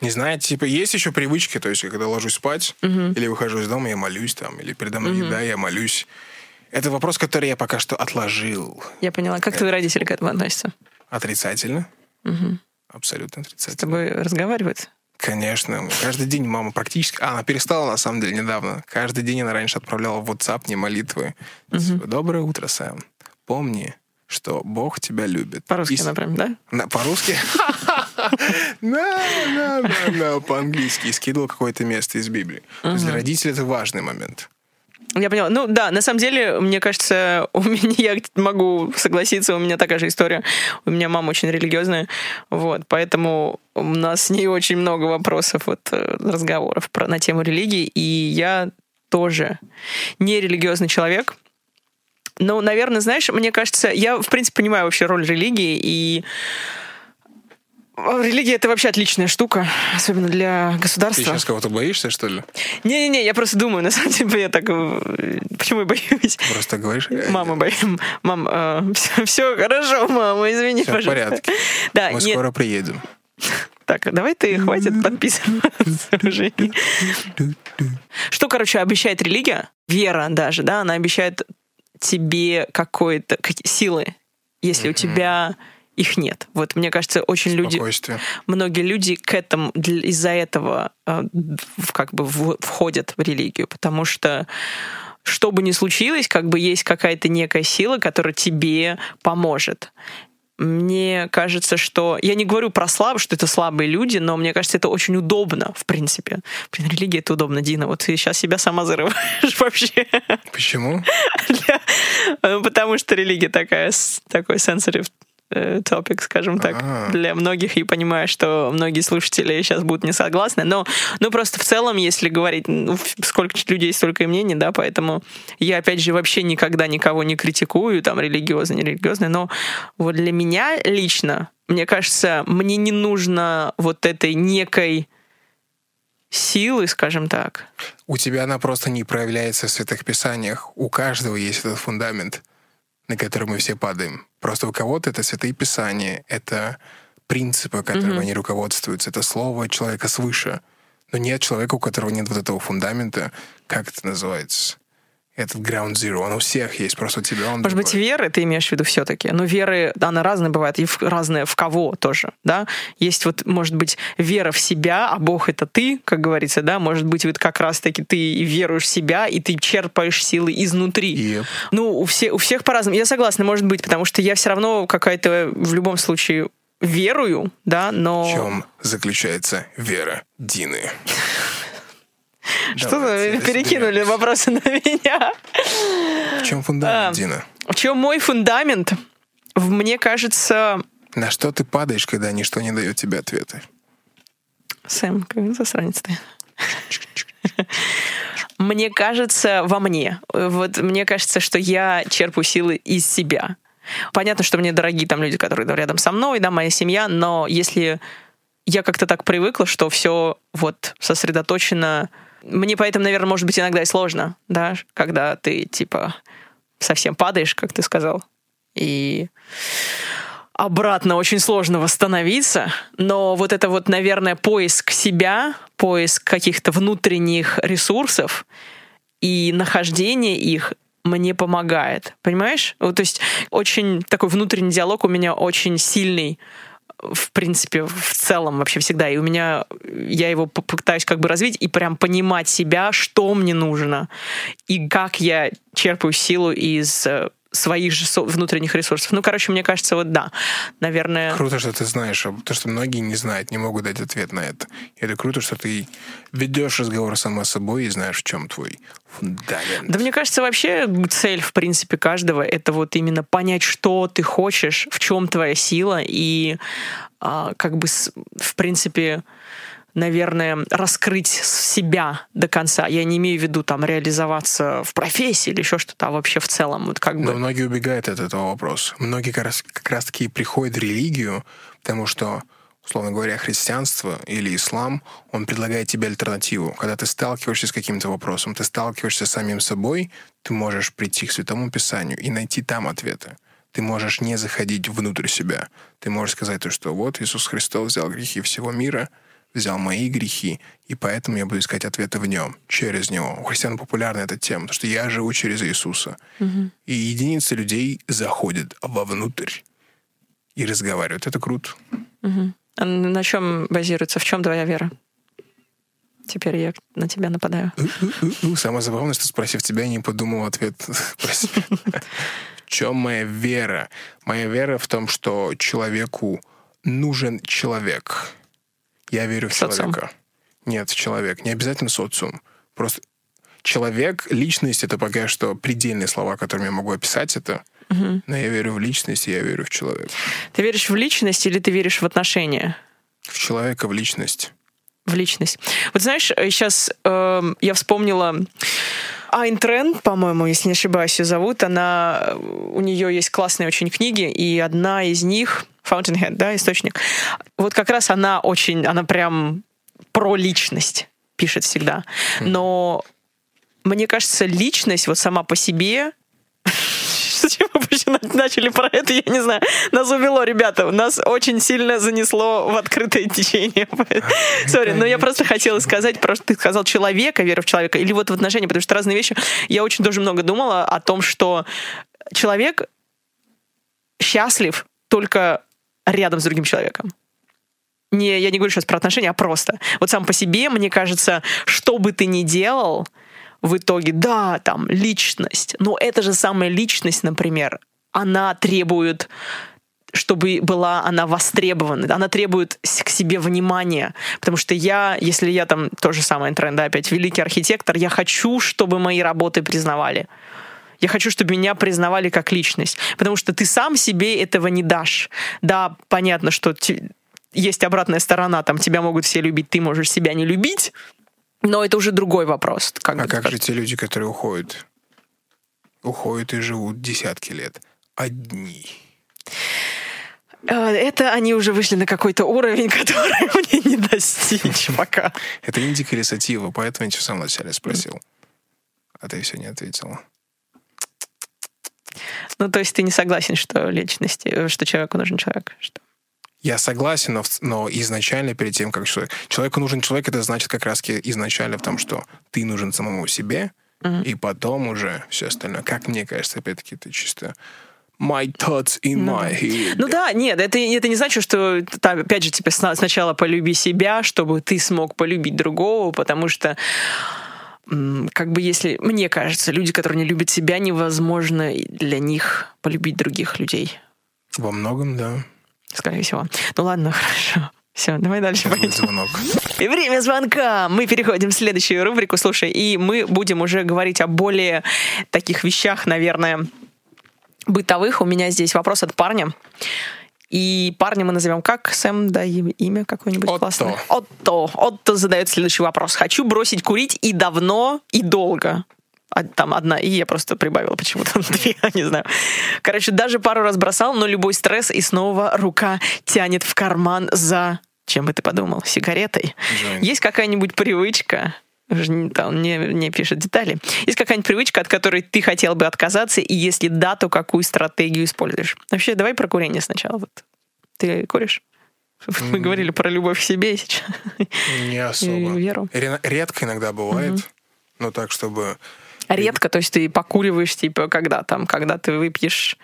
Не знаю, типа, есть еще привычки, то есть, когда ложусь спать или выхожу из дома, я молюсь там, или передо мной еда, я молюсь. Это вопрос, который я пока что отложил. Я поняла. Как твои родители к этому относятся? Отрицательно. Абсолютно С отрицательно. тобой разговаривают? Конечно. Каждый день мама практически... А, она перестала, на самом деле, недавно. Каждый день она раньше отправляла в WhatsApp мне молитвы. Типа, Доброе утро, Сэм. Помни, что Бог тебя любит. По-русски, И например, да? На- По-русски? Да, да, да, да, по-английски. И скидывал какое-то место из Библии. Для родителей это важный момент. Я поняла. Ну да, на самом деле, мне кажется, у меня, я могу согласиться, у меня такая же история. У меня мама очень религиозная, вот, поэтому у нас с ней очень много вопросов, вот, э, разговоров про, на тему религии, и я тоже не религиозный человек, ну, наверное, знаешь, мне кажется, я, в принципе, понимаю вообще роль религии, и религия — это вообще отличная штука, особенно для Ты государства. сейчас кого-то боишься, что ли? Не-не-не, я просто думаю, на самом деле, я так... э, Почему я боюсь? Просто говоришь? э, Мама боюсь. Мам, все, хорошо, мама, извини, Всё в пожалуйста. порядке. Да, Мы нет, скоро приедем. так, давай ты хватит подписываться. Что, короче, обещает религия? Вера даже, да, она обещает тебе какой-то силы, если у тебя их нет. Вот мне кажется, очень люди, многие люди к этому из-за этого э, как бы входят в религию, потому что что бы ни случилось, как бы есть какая-то некая сила, которая тебе поможет. Мне кажется, что... Я не говорю про слабых, что это слабые люди, но мне кажется, это очень удобно, в принципе. Блин, религия — это удобно, Дина. Вот ты сейчас себя сама зарываешь вообще. Почему? Для- Потому что религия такая, такой sensitive э, topic, скажем так, А. для многих, и понимаю, что многие слушатели сейчас будут не согласны, но ну, просто в целом, если говорить, ну, сколько людей, столько и мнений, да, поэтому я, опять же, вообще никогда никого не критикую, там, религиозно, не религиозно, но вот для меня лично, мне кажется, мне не нужно вот этой некой силы, скажем так, У тебя она просто не проявляется в святых писаниях. У каждого есть этот фундамент, на который мы все падаем. Просто у кого-то это святые писания, это принципы, которыми они руководствуются, это слово человека свыше. Но нет человека, у которого нет вот этого фундамента, как это называется? Этот ground zero, он у всех есть, просто у тебя он Может быть, веры ты имеешь в виду все-таки? Но веры, да, она разная бывает, и в- разная в кого тоже, да? Есть вот, может быть, вера в себя, а Бог — это ты, как говорится, да? Может быть, вот как раз-таки ты и веруешь в себя, и ты черпаешь силы изнутри. И Ну, у, все, у всех по-разному. Я согласна, может быть, потому что я все равно какая-то в любом случае верую, да, но... в чем заключается вера Дины? Что вы перекинули вопросы на меня? В чем фундамент, А. Дина? В чем мой фундамент? Мне кажется, На что ты падаешь, когда ничто не дает тебе ответы? Сэм, как засранец ты. Мне кажется, во мне. Вот мне кажется, что я черпаю силы из себя. Понятно, что мне дорогие там люди, которые рядом со мной, да, моя семья, но если я как-то так привыкла, что все вот сосредоточено... Мне поэтому, наверное, может быть, иногда и сложно, да, когда ты, типа, совсем падаешь, как ты сказал, и обратно очень сложно восстановиться, но вот это вот, наверное, поиск себя, поиск каких-то внутренних ресурсов и нахождение их мне помогает, понимаешь? Вот, то есть очень такой внутренний диалог у меня очень сильный, в принципе, в целом вообще всегда. И у меня, я его пытаюсь как бы развить и прям понимать себя, что мне нужно, и как я черпаю силу из э, своих же внутренних ресурсов. Ну, короче, мне кажется, вот да, наверное... Круто, что ты знаешь, то, что многие не знают, не могут дать ответ на это. И это круто, что ты ведешь разговор сама с собой и знаешь, в чем твой фундамент. Да мне кажется, вообще цель, в принципе, каждого — это вот именно понять, что ты хочешь, в чем твоя сила, и а, как бы, в принципе, наверное, раскрыть себя до конца. Я не имею в виду там реализоваться в профессии или еще что-то, а вообще в целом. Вот как Но бы... многие убегают от этого вопроса. Многие как раз, как раз таки приходят в религию, потому что, условно говоря, христианство или ислам, он предлагает тебе альтернативу. Когда ты сталкиваешься с каким-то вопросом, ты сталкиваешься с самим собой, ты можешь прийти к Святому Писанию и найти там ответы. Ты можешь не заходить внутрь себя. Ты можешь сказать то, что вот Иисус Христос взял грехи всего мира, взял мои грехи, и поэтому я буду искать ответы в нем, через него. У христиан популярна эта тема, потому что я живу через Иисуса. И единицы людей заходят вовнутрь и разговаривают. Это круто. А На чем базируется, в чем твоя вера? Теперь я на тебя нападаю. Самое забавное, что спросив тебя, я не подумал ответ про себя. В чем моя вера? Моя вера в том, что человеку нужен человек. Я верю в Социум. человека. Нет, в человек. Не обязательно социум. Просто человек, личность — это пока что предельные слова, которыми я могу описать это. Но я верю в личность, и я верю в человека. Ты веришь в личность или ты веришь в отношения? В человека, в личность. в личность. Вот знаешь, сейчас я вспомнила Айн Трен, по-моему, если не ошибаюсь, ее зовут. Она, э, у нее есть классные очень книги, и одна из них Fountainhead, да, источник. Вот как раз она очень, она прям про личность пишет всегда. Но мне кажется, личность вот сама по себе Зачем мы вообще на- начали про это, я не знаю. Нас увело, ребята. Нас очень сильно занесло в открытое течение. Сори, но я просто хотела сказать, просто ты сказал человека, вера в человека, или вот в отношения, потому что разные вещи. Я очень тоже много думала о том, что человек счастлив только рядом с другим человеком. Не, я не говорю сейчас про отношения, а просто. Вот сам по себе, мне кажется, что бы ты ни делал, в итоге, да, там, личность, но эта же самая личность, например, она требует чтобы была она востребована, она требует к себе внимания, потому что я, если я там то же самое тренд, да, опять великий архитектор, я хочу, чтобы мои работы признавали. Я хочу, чтобы меня признавали как личность. Потому что ты сам себе этого не дашь. Да, понятно, что есть обратная сторона, там тебя могут все любить, ты можешь себя не любить, но это уже другой вопрос. Как а как же те люди, которые уходят? Уходят и живут десятки лет. Одни. Э, это они уже вышли на какой-то уровень, который мне не достичь пока. Это индика или сатива, поэтому я тебя в самом начале спросил. А ты все не ответила. Ну, то есть ты не согласен, что личности, что человеку нужен человек? Что? Я согласен, но, но изначально перед тем, как человек... Человеку нужен человек, это значит как раз изначально в том, что ты нужен самому себе, uh-huh. и потом уже все остальное. Как мне кажется, опять-таки, это чисто my thoughts in ну, my head. Ну да, нет, это, это не значит, что, там, опять же, типа, сначала полюби себя, чтобы ты смог полюбить другого, потому что как бы если, мне кажется, люди, которые не любят себя, невозможно для них полюбить других людей. Во многом, да. Скорее всего. Ну ладно, хорошо. Все, давай дальше пойдем. звонок. И время звонка. Мы переходим в следующую рубрику, слушай, и мы будем уже говорить о более таких вещах, наверное, бытовых. У меня здесь вопрос от парня. И парня мы назовем как? Сэм, да, имя какое-нибудь Отто. классное. Отто. Отто задает следующий вопрос. Хочу бросить курить и давно, и долго. А, там одна и я просто прибавила почему-то две, не знаю. Короче, даже пару раз бросал, но любой стресс, и снова рука тянет в карман за... Чем бы ты подумал? Сигаретой? Жень. Есть какая-нибудь привычка, он не, не пишет детали. Есть какая-нибудь привычка, от которой ты хотел бы отказаться, и если да, то какую стратегию используешь? Вообще, давай про курение сначала. Вот. Ты куришь? Мы mm. говорили про любовь к себе сейчас. Не особо. И веру. Редко иногда бывает, mm-hmm. но так, чтобы... Редко, то есть ты покуриваешь, типа, когда там, когда ты выпьешь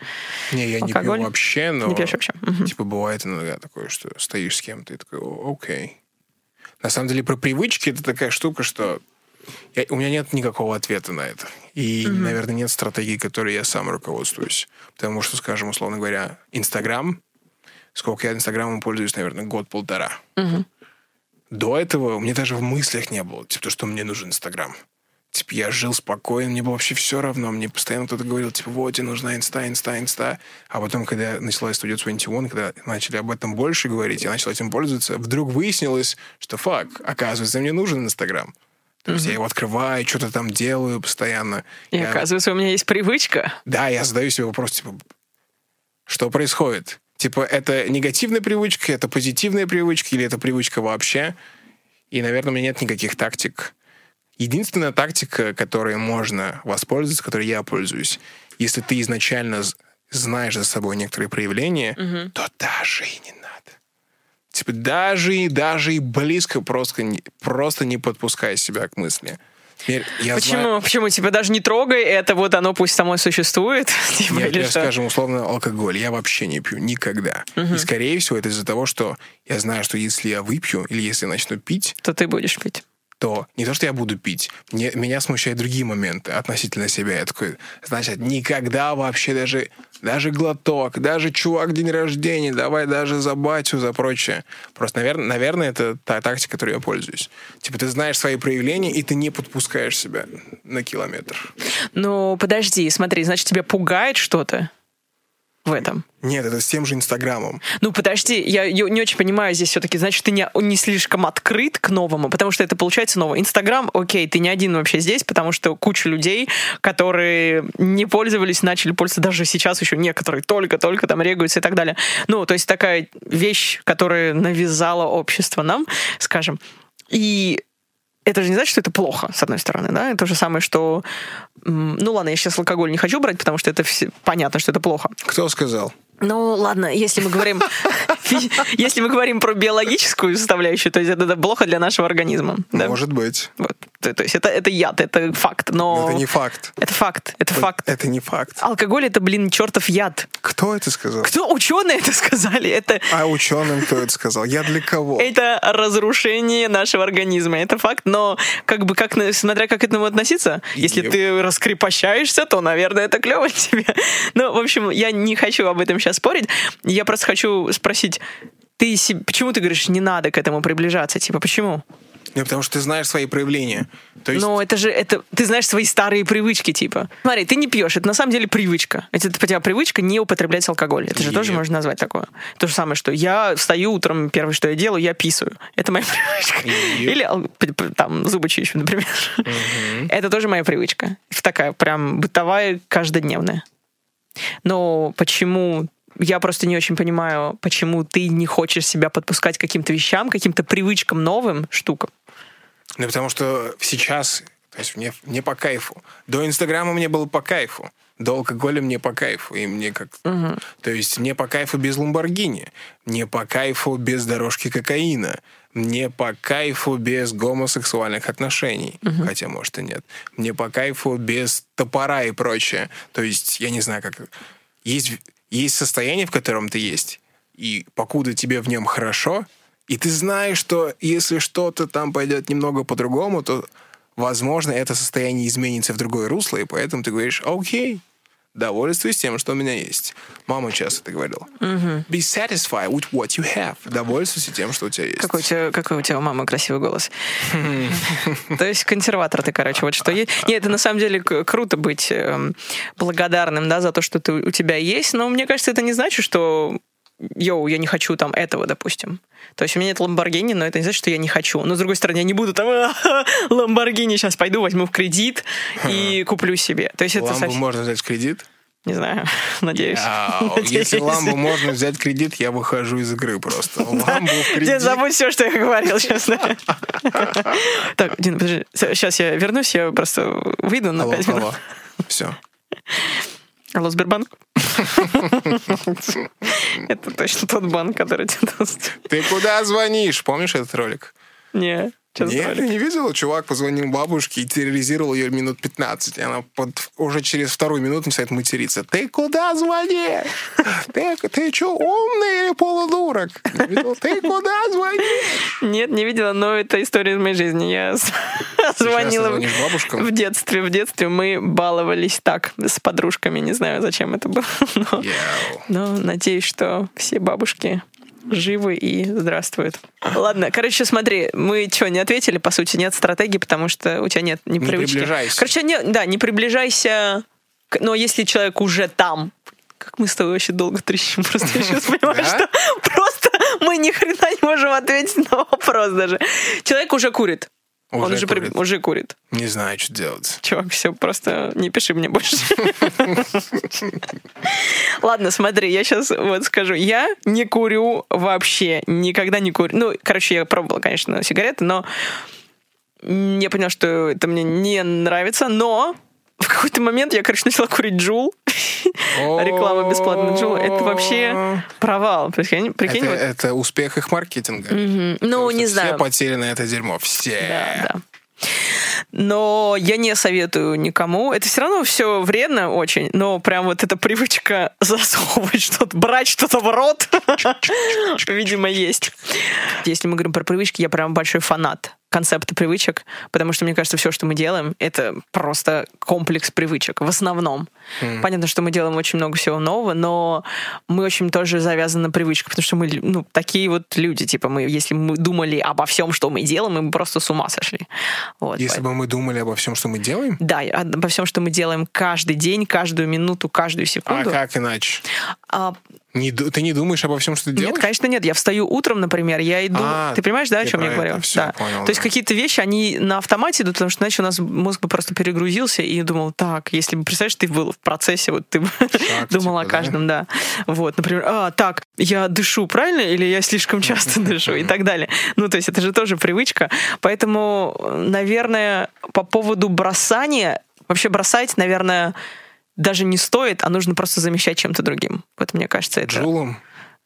Не, я алкоголь? не пью вообще, но... Не пьешь вообще? Угу. Типа, бывает иногда такое, что стоишь с кем-то и такой, окей. На самом деле, про привычки это такая штука, что я, у меня нет никакого ответа на это. И, mm-hmm. наверное, нет стратегии, которой я сам руководствуюсь. Потому что, скажем, условно говоря, Инстаграм, сколько я Инстаграмом пользуюсь, наверное, год-полтора. Mm-hmm. До этого мне даже в мыслях не было, типа, то, что мне нужен Инстаграм. Типа, я жил спокойно, мне было вообще все равно. Мне постоянно кто-то говорил, типа, вот, тебе нужна инста, инста, инста. А потом, когда началась Studio 21, когда начали об этом больше говорить, я начал этим пользоваться, вдруг выяснилось, что, фак, оказывается, мне нужен Инстаграм. То есть mm-hmm. я его открываю, что-то там делаю постоянно. И я... оказывается, у меня есть привычка. Да, я задаю себе вопрос, типа, что происходит? Типа, это негативная привычка, это позитивная привычка, или это привычка вообще? И, наверное, у меня нет никаких тактик, Единственная тактика, которой можно воспользоваться, которой я пользуюсь, если ты изначально знаешь за собой некоторые проявления, угу. то даже и не надо. Типа даже, даже и близко просто, просто не подпускай себя к мысли. Я Почему? Знаю... Почему? Типа даже не трогай, это вот оно пусть само существует? типа, Нет, или я, что? скажем, условно, алкоголь. Я вообще не пью никогда. Угу. И, скорее всего, это из-за того, что я знаю, что если я выпью или если я начну пить... То ты будешь пить то не то, что я буду пить, мне, меня смущают другие моменты относительно себя. Я такой, значит, никогда вообще даже, даже глоток, даже чувак день рождения, давай даже за батю, за прочее. Просто, наверное, наверное, это та тактика, которой я пользуюсь. Типа ты знаешь свои проявления, и ты не подпускаешь себя на километр. Ну, подожди, смотри, значит, тебя пугает что-то? В этом. Нет, это с тем же Инстаграмом. Ну, подожди, я не очень понимаю здесь все-таки, значит, ты не, не слишком открыт к новому, потому что это получается новое. Инстаграм, окей, ты не один вообще здесь, потому что куча людей, которые не пользовались, начали пользоваться даже сейчас еще некоторые только-только там регаются и так далее. Ну, то есть такая вещь, которая навязала общество нам, скажем. И это же не значит, что это плохо, с одной стороны, да? Это то же самое, что... Ну ладно, я сейчас алкоголь не хочу брать, потому что это все... понятно, что это плохо. Кто сказал? Ну, ладно, если мы говорим, если мы говорим про биологическую составляющую, то есть это плохо для нашего организма. Да? Может быть. Вот. То, то есть это, это яд, это факт, но... Это не факт. Это факт, это это факт. Это не факт. Алкоголь это, блин, чертов яд. Кто это сказал? Кто? Ученые это сказали. Это... А ученым кто это сказал? Я для кого? Это разрушение нашего организма, это факт, но как бы, как, смотря как к этому относиться, если yep. ты раскрепощаешься, то, наверное, это клево тебе. Ну, в общем, я не хочу об этом сейчас спорить. Я просто хочу спросить, ты почему ты говоришь, не надо к этому приближаться? Типа, почему? Ну, потому что ты знаешь свои проявления. То есть... Но это же, это, ты знаешь свои старые привычки, типа. Смотри, ты не пьешь, это на самом деле привычка. Это у тебя привычка не употреблять алкоголь. Это же Нет. тоже можно назвать такое. То же самое, что я встаю утром, первое, что я делаю, я писаю. Это моя привычка. Нет. Или там зубы чищу, например. Это тоже моя привычка. Такая прям бытовая, каждодневная. Но почему я просто не очень понимаю, почему ты не хочешь себя подпускать к каким-то вещам, каким-то привычкам новым штукам. Ну, потому что сейчас, то есть мне, мне по кайфу. До Инстаграма мне было по кайфу. До алкоголя мне по кайфу. И мне как... То есть мне по кайфу без Ламборгини. Мне по кайфу без дорожки кокаина. Мне по кайфу без гомосексуальных отношений. Хотя, может, и нет. Мне по кайфу без топора и прочее. То есть, я не знаю, как... Есть, есть состояние, в котором ты есть. И покуда тебе в нем хорошо, и ты знаешь, что если что-то там пойдет немного по-другому, то, возможно, это состояние изменится в другое русло, и поэтому ты говоришь, окей, довольствуюсь тем, что у меня есть. Мама часто это говорила. Be satisfied with what you have. Довольствуйся тем, что у тебя есть. Какой у тебя, какой у тебя у мамы красивый голос. То есть консерватор ты, короче, вот что есть. Нет, это на самом деле круто быть эм, благодарным, да, за то, что ты, у тебя есть, но мне кажется, это не значит, что йоу, я не хочу там этого, допустим. То есть у меня нет Ламборгини, но это не значит, что я не хочу. Но, с другой стороны, я не буду там Ламборгини сейчас пойду, возьму в кредит и куплю себе. То есть это Ламбу можно взять в кредит? Не знаю, надеюсь. Ау, Надеюсь. Если ламбу можно взять кредит, я выхожу из игры просто. Ламбу в Дин, кредит. забудь все, что я говорил, честно. Так, Дин, подожди. Сейчас я вернусь, я просто выйду на пять минут. Все. Алло, Сбербанк? Это точно тот банк, который тебе даст. Ты куда звонишь? Помнишь этот ролик? Не, что Нет, не видела? Чувак позвонил бабушке и терроризировал ее минут 15. И она под- уже через вторую минуту начинает материться. Ты куда звонишь? Ты, ты что, умный или полудурок? Видел? Ты куда звонишь? Нет, не видела, но это история из моей жизни. Я звонила в детстве. В детстве мы баловались так с подружками. Не знаю, зачем это было. но-. Но надеюсь, что все бабушки живы и здравствуют. Ладно, короче, смотри, мы что, не ответили, по сути, нет стратегии, потому что у тебя нет Не привычки. приближайся. Короче, не, да, не приближайся, к- но если человек уже там, как мы с тобой вообще долго трещим, просто я сейчас понимаю, что просто мы ни хрена не можем ответить на вопрос даже. Человек уже курит. Он Уже уже, при- курит. уже курит. Не знаю, что делать. Чувак, все, просто не пиши мне больше. Ладно, смотри, я сейчас вот скажу. Я не курю вообще, никогда не курю. Ну, короче, я пробовала, конечно, сигареты, но я поняла, что это мне не нравится, но в какой-то момент я, короче, начала курить джул. Реклама бесплатная джул. Это вообще провал. Прикинь, прикинь, Это, вот. это успех их маркетинга. Ну, не знаю. Все потери на это дерьмо. Все. Да, да. Но я не советую никому. Это все равно все вредно очень, но прям вот эта привычка засовывать что-то, брать что-то в рот, видимо, есть. Если мы говорим про привычки, я прям большой фанат концепта привычек, потому что мне кажется, все, что мы делаем, это просто комплекс привычек в основном. Понятно, что мы делаем очень много всего нового, но мы очень тоже завязаны на привычках, потому что мы ну, такие вот люди, типа мы, если мы думали обо всем, что мы делаем, мы бы просто с ума сошли. Вот, Если поэтому- бы мы думали обо всем, что мы делаем, да, обо всем, что мы делаем каждый день, каждую минуту, каждую а секунду. как иначе? А, Не ты не думаешь обо всем, что ты нет, делаешь? конечно, нет. Я встаю утром, например, я иду. А, ты понимаешь, да, о чем я говорю? это. Всё, да. понял, То есть да. какие-то вещи, они на автомате идут, потому что иначе у нас мозг бы просто перегрузился и думал, так, если бы, представляешь, ты был в процессе, вот ты бы думал о типа, да? каждом, да. Вот, например, а, так, я дышу правильно или я слишком часто дышу и так далее. Ну, то есть это же тоже привычка. Поэтому, наверное, по поводу бросания, вообще бросать, наверное, даже не стоит, а нужно просто замещать чем-то другим. Вот мне кажется, это... Джулом.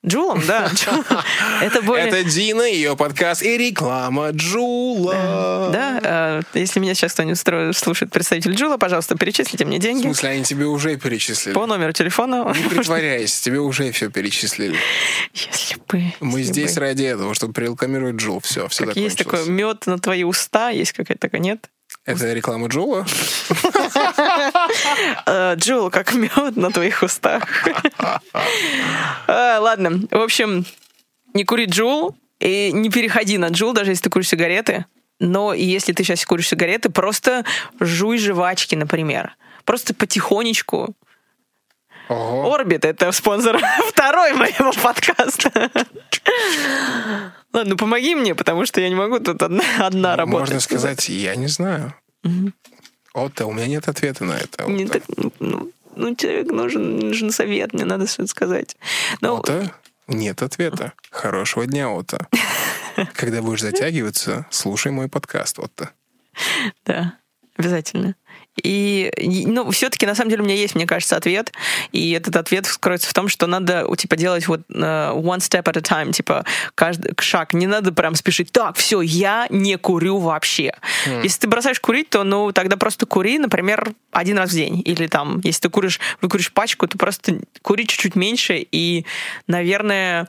Джулом, да. Это более... Это Дина, ее подкаст и реклама Джула. Да, э, если меня сейчас кто-нибудь слушает представитель Джула, пожалуйста, перечислите мне В деньги смысле, они тебе уже перечислили? по номеру телефона. Не притворяйся, тебе уже все перечислили. Если бы... Мы здесь ради этого, чтобы прорекламировать Джул. Все, все Как есть такой мед на твои уста, есть какая-то такая, нет? Это реклама Джула? Э, Джул, как мед на твоих устах. А, Ладно, в общем, не кури Джул и не переходи на Джул, даже если ты куришь сигареты. Но если ты сейчас куришь сигареты, просто жуй жвачки, например. Просто потихонечку. Ого. Орбит — это спонсор второй моего подкаста. Ладно, ну помоги мне, потому что я не могу тут одна, одна работать. Можно сказать, я не знаю. Отто, у меня нет ответа на это. Не так, ну, ну, человек нужен, нужен совет, мне надо что-то сказать. Ну, Отто, нет ответа. Хорошего дня, Отто. Когда будешь затягиваться, слушай мой подкаст, Отто. Да, обязательно. И, ну, все-таки, на самом деле, у меня есть, мне кажется, ответ. И этот ответ скроется в том, что надо, типа, делать вот uh, one step at a time, типа, каждый шаг. Не надо прям спешить. Так, все, я не курю вообще. Если ты бросаешь курить, то, ну, тогда просто кури, например, один раз в день. Или там, если ты куришь, выкуришь пачку, то просто кури чуть-чуть меньше. И, наверное,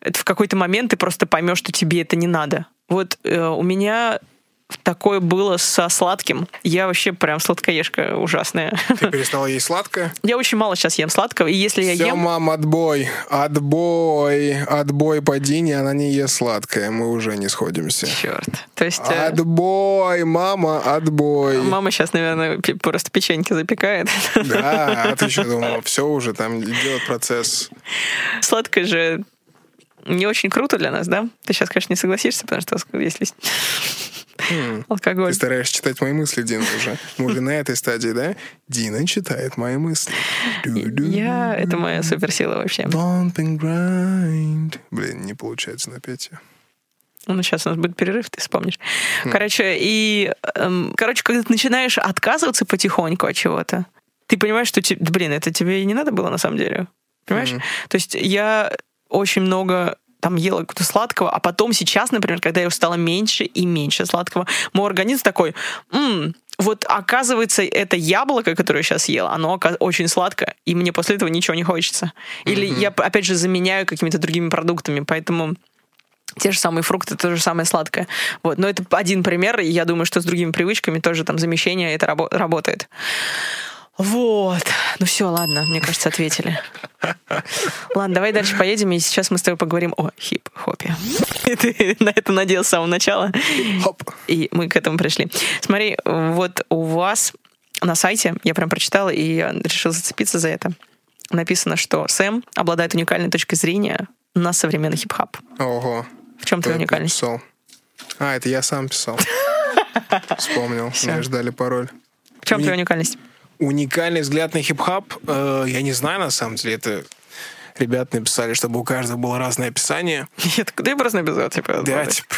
это в какой-то момент ты просто поймешь, что тебе это не надо. Вот э, у меня такое было со сладким. Я вообще прям сладкоежка ужасная. Ты перестала есть сладкое? Я очень мало сейчас ем сладкого, и если я Все, ем... мам, отбой. Отбой. Отбой падения, она не ест сладкое. Мы уже не сходимся. Черт. То есть... э, Отбой, мама, отбой. Мама сейчас, наверное, просто печеньки запекает. Да, а ты что думал? Все уже, там идет процесс. Сладкое же не очень круто для нас, да? Ты сейчас, конечно, не согласишься, потому что если алкоголь. Ты стараешься читать мои мысли, Дина, уже. Мы уже на этой стадии, да? Дина читает мои мысли. Я... Это моя суперсила вообще. Bump and grind. Блин, не получается напеть. её. Ну, сейчас у нас будет перерыв, ты вспомнишь. Короче, и... эм, короче, когда ты начинаешь отказываться потихоньку от чего-то, ты понимаешь, что, блин, это тебе и не надо было на самом деле. Понимаешь? То есть я очень много там ела какого-то сладкого, а потом сейчас, например, когда я стала меньше и меньше сладкого, мой организм такой, «М, вот оказывается, это яблоко, которое я сейчас ела, оно очень сладкое, и мне после этого ничего не хочется. Или я, опять же, заменяю какими-то другими продуктами, поэтому те же самые фрукты, то же самое сладкое. Вот. Но это один пример, и я думаю, что с другими привычками тоже там замещение это рабо- работает. Вот. Ну все, ладно, мне кажется, ответили. Ладно, давай дальше поедем, и сейчас мы с тобой поговорим о хип-хопе. Ты на это надеялся с самого начала, Хоп. и мы к этому пришли. Смотри, вот у вас на сайте, я прям прочитала и решила зацепиться за это, написано, что Сэм обладает уникальной точкой зрения на современный хип-хоп. Ого. В чем твоя уникальность? писал? А, это я сам писал. Вспомнил. Мне же дали пароль. В чем твоя уникальность? Уникальный взгляд на хип-хоп, э, я не знаю, на самом деле, это ребята написали, чтобы у каждого было разное описание. Я так, да я просто написал, типа. Да, типа,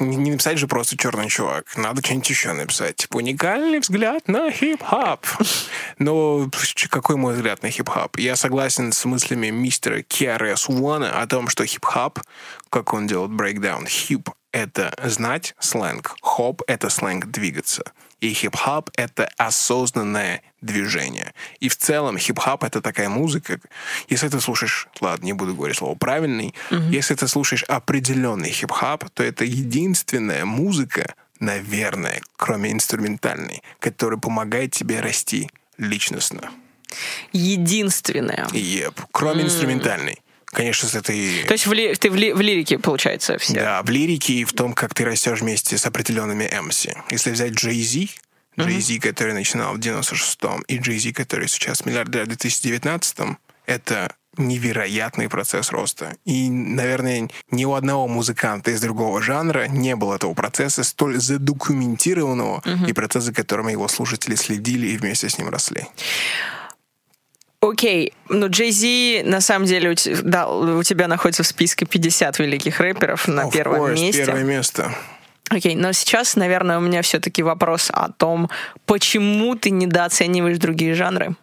не написать же просто черный чувак. Надо что-нибудь еще написать. Типа, уникальный взгляд на хип-хоп. Но какой мой взгляд на хип-хоп? Я согласен с мыслями мистера KRS One о том, что хип-хоп, как он делает breakdown, хип — это знать сленг, хоп — это сленг двигаться. И хип-хоп — это осознанное движение. И в целом хип-хоп — это такая музыка, если ты слушаешь, ладно, не буду говорить слово правильный, если ты слушаешь определенный хип-хап, то это единственная музыка, наверное, кроме инструментальной, которая помогает тебе расти личностно. Единственное. Еп. Кроме инструментальной. Конечно, если ты... То есть в ли- ты в, ли- в лирике, получается, все. Да, в лирике и в том, как ты растешь вместе с определенными MC. Если взять Джей Зи, Джей Зи, который начинал в 96-м, и Джей Зи, который сейчас миллиардер в 2019-м, это невероятный процесс роста. И, наверное, ни у одного музыканта из другого жанра не было этого процесса столь задокументированного и процесса, за которым его слушатели следили и вместе с ним росли. Окей, ну Джей Зи, на самом деле, у, те- да, у тебя находится в списке 50 великих рэперов на Of первом course, месте. Первое место. Окей, но сейчас, наверное, у меня все-таки вопрос о том, почему ты недооцениваешь другие жанры.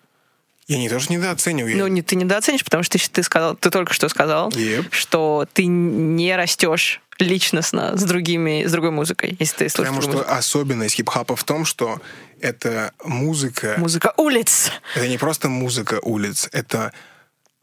Я не то, что недооцениваю. Ну, не, ты недооценишь, потому что ты, ты сказал, ты только что сказал, Yep. что ты не растешь личностно с другими, с другой музыкой, если ты слушаешь Потому что особенность хип-хопа в том, что это музыка, музыку. Музыка улиц. это не просто музыка улиц, это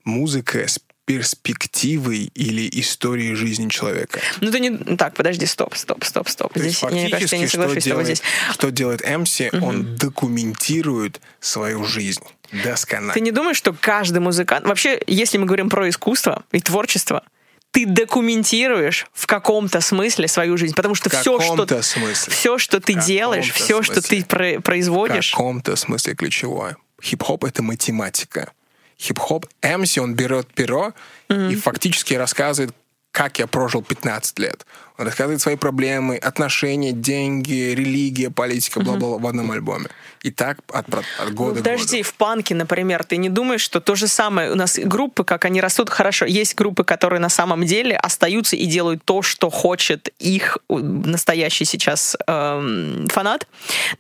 музыка с перспективой или историей жизни человека. Ну, ты не... Так, подожди, стоп, стоп, стоп, стоп. То есть Здесь, мне кажется, я не фактически, что соглашусь с тобой делает, здесь. что делает MC, он документирует свою жизнь досконально. Ты не думаешь, что каждый музыкант... Вообще, если мы говорим про искусство и творчество, ты документируешь в каком-то смысле свою жизнь, потому что В все, что смысле. все, что ты В делаешь, все, что ты смысле. про- В производишь, каком-то смысле ключевое. Хип-хоп — это математика. Хип-хоп, MC, он берет перо и фактически рассказывает, как я прожил 15 лет. Рассказывает свои проблемы, отношения, деньги, религия, политика, бла-бла в одном альбоме. И так от, от Ну, года к подожди, в панке, например, ты не думаешь, что то же самое? У нас группы, как они растут, хорошо. Есть группы, которые на самом деле остаются и делают то, что хочет их э, настоящий сейчас эм, фанат,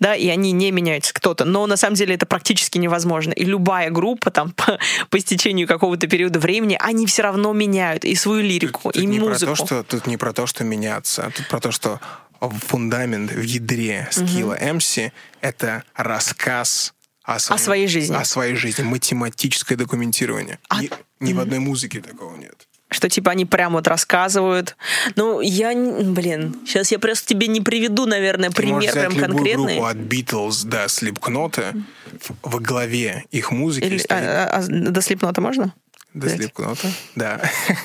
да, и они не меняются кто-то. Но на самом деле это практически невозможно. И любая группа там по, по истечению какого-то периода времени, они все равно меняют и свою лирику, Тут и не музыку. Про то, что, тут не про то, что меняться, тут про то, что фундамент в ядре скилла MC — это рассказ о, своем- своей жизни. О своей жизни, математическое документирование. А- Ни, ни в одной музыке такого нет. что типа они прям вот рассказывают. Ну, я, блин, сейчас я просто тебе не приведу, наверное, Ты пример взять прям любую конкретный. группу от Beatles до Slipknot, во главе их музыки Или, стоит... а, а, а до слепнота можно? До взять? Slipknot, да.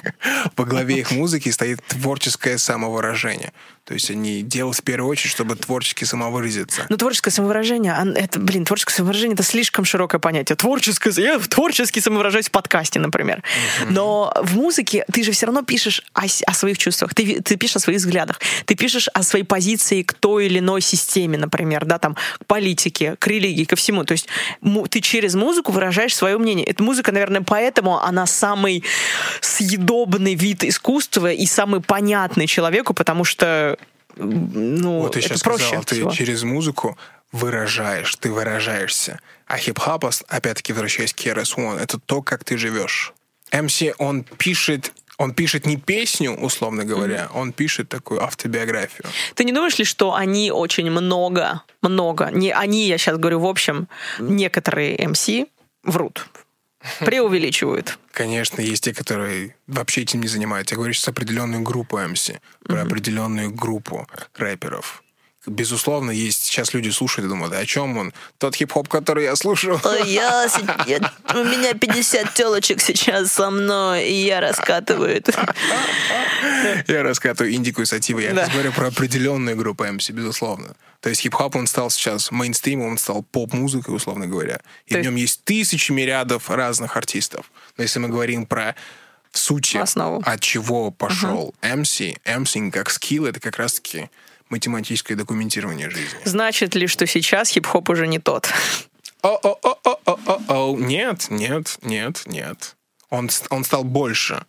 Во главе их музыки стоит творческое самовыражение. То есть они делают в первую очередь, чтобы творчески самовыразиться. Ну, творческое самовыражение, ан- это, блин, творческое самовыражение это слишком широкое понятие. Творческое, я творчески самовыражаюсь в подкасте, например. Но в музыке ты же все равно пишешь о, о своих чувствах, ты, ты пишешь о своих взглядах, ты пишешь о своей позиции к той или иной системе, например, да, там, к политике, к религии, ко всему. То есть ты через музыку выражаешь свое мнение. Эта музыка, наверное, поэтому она самый съедобный вид искусства и самый понятный человеку, потому что ну, Вот ты сейчас проще сказал, ты всего. через музыку выражаешь, ты выражаешься. А хип-хоп, опять-таки, возвращаясь к KRS One, это то, как ты живешь. МС, он пишет, он пишет не песню, условно говоря, он пишет такую автобиографию. Ты не думаешь ли, что они очень много, много, не они, я сейчас говорю в общем, некоторые MC врут, преувеличивают. Конечно, есть те, которые вообще этим не занимаются. Я говорю сейчас определенную группу МС, про определенную группу рэперов. Безусловно, есть сейчас люди слушают и думают, «Да о чем он? Тот хип-хоп, который я слушаю. Я, у меня 50 телочек сейчас со мной, и я раскатываю. Я раскатываю индику и сативу. Я Да. говорю про определенную группу МС, безусловно. То есть хип-хоп, он стал сейчас мейнстримом, он стал поп-музыкой, условно говоря. И То в нем есть тысячи мириадов разных артистов. Но если мы говорим про в сути, Основу. от чего пошел MC, MC как скилл, это как раз-таки математическое документирование жизни. Значит ли, что сейчас хип-хоп уже не тот? О-о-о-о-о-о-о. Нет, нет, нет, нет. Он, он стал больше.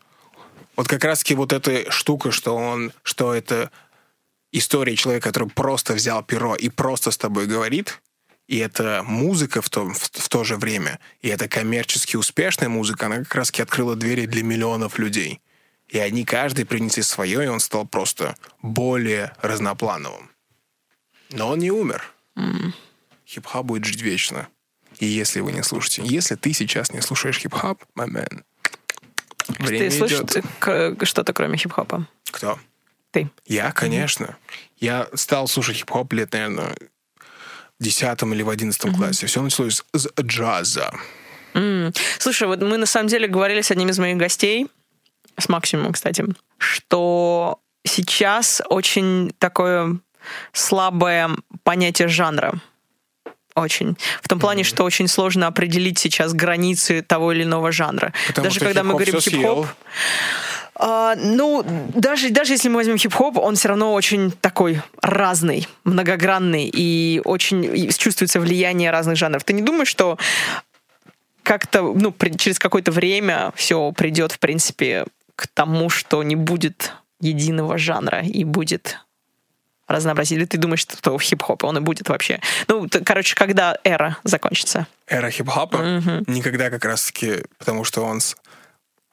Вот как раз-таки вот эта штука, что он, что это история человека, который просто взял перо и просто с тобой говорит, и это музыка в то, в, в то же время, и это коммерчески успешная музыка, она как раз-таки открыла двери для миллионов людей. И они каждый принесли свое, и он стал просто более разноплановым. Но он не умер. Хип-хоп будет жить вечно. И если вы не слушаете, если ты сейчас не слушаешь хип-хоп, my man, время Ты слышишь идет. к- что-то кроме хип-хопа? Кто? Ты. Я, конечно. Я стал слушать хип-хоп лет, наверное, в 10 или в 11 классе. Все началось с джаза. М. Слушай, вот мы на самом деле говорили с одним из моих гостей, с Максимом, кстати, что сейчас очень такое слабое понятие жанра. Очень. В том плане, что очень сложно определить сейчас границы того или иного жанра. Потому Даже когда мы говорим хип-хоп, а, ну, даже, даже если мы возьмем хип-хоп, он все равно очень такой разный, многогранный, и очень и чувствуется влияние разных жанров. Ты не думаешь, что как-то, ну, при- через какое-то время все придет, в принципе, к тому, что не будет единого жанра и будет разнообразие? Или ты думаешь, что в хип-хопе он и будет вообще? Ну, т- короче, когда эра закончится? Эра хип-хопа никогда как раз-таки, потому что он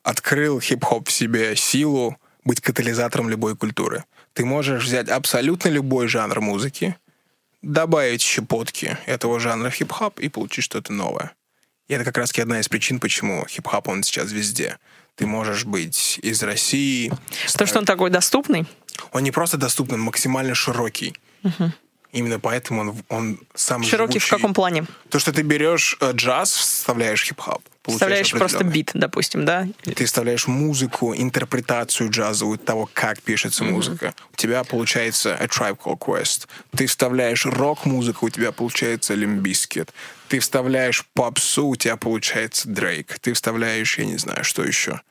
открыл хип-хоп в себе силу быть катализатором любой культуры. Ты можешь взять абсолютно любой жанр музыки, добавить щепотки этого жанра в хип-хоп и получить что-то новое. И это как раз одна из причин, почему хип-хоп, он сейчас везде. Ты можешь быть из России. То, что он такой доступный? Он не просто доступный, он максимально широкий. Именно поэтому он, он самый Широкий в живучий. каком плане? То, что ты берешь э, джаз, вставляешь хип-хоп. Вставляешь просто бит, допустим, да? Ты вставляешь музыку, интерпретацию джазовую того, как пишется музыка. У тебя получается A Tribe Called Quest. Ты вставляешь рок-музыку, у тебя получается Limp Bizkit. Ты вставляешь попсу, у тебя получается Дрейк. Ты вставляешь, я не знаю, что еще.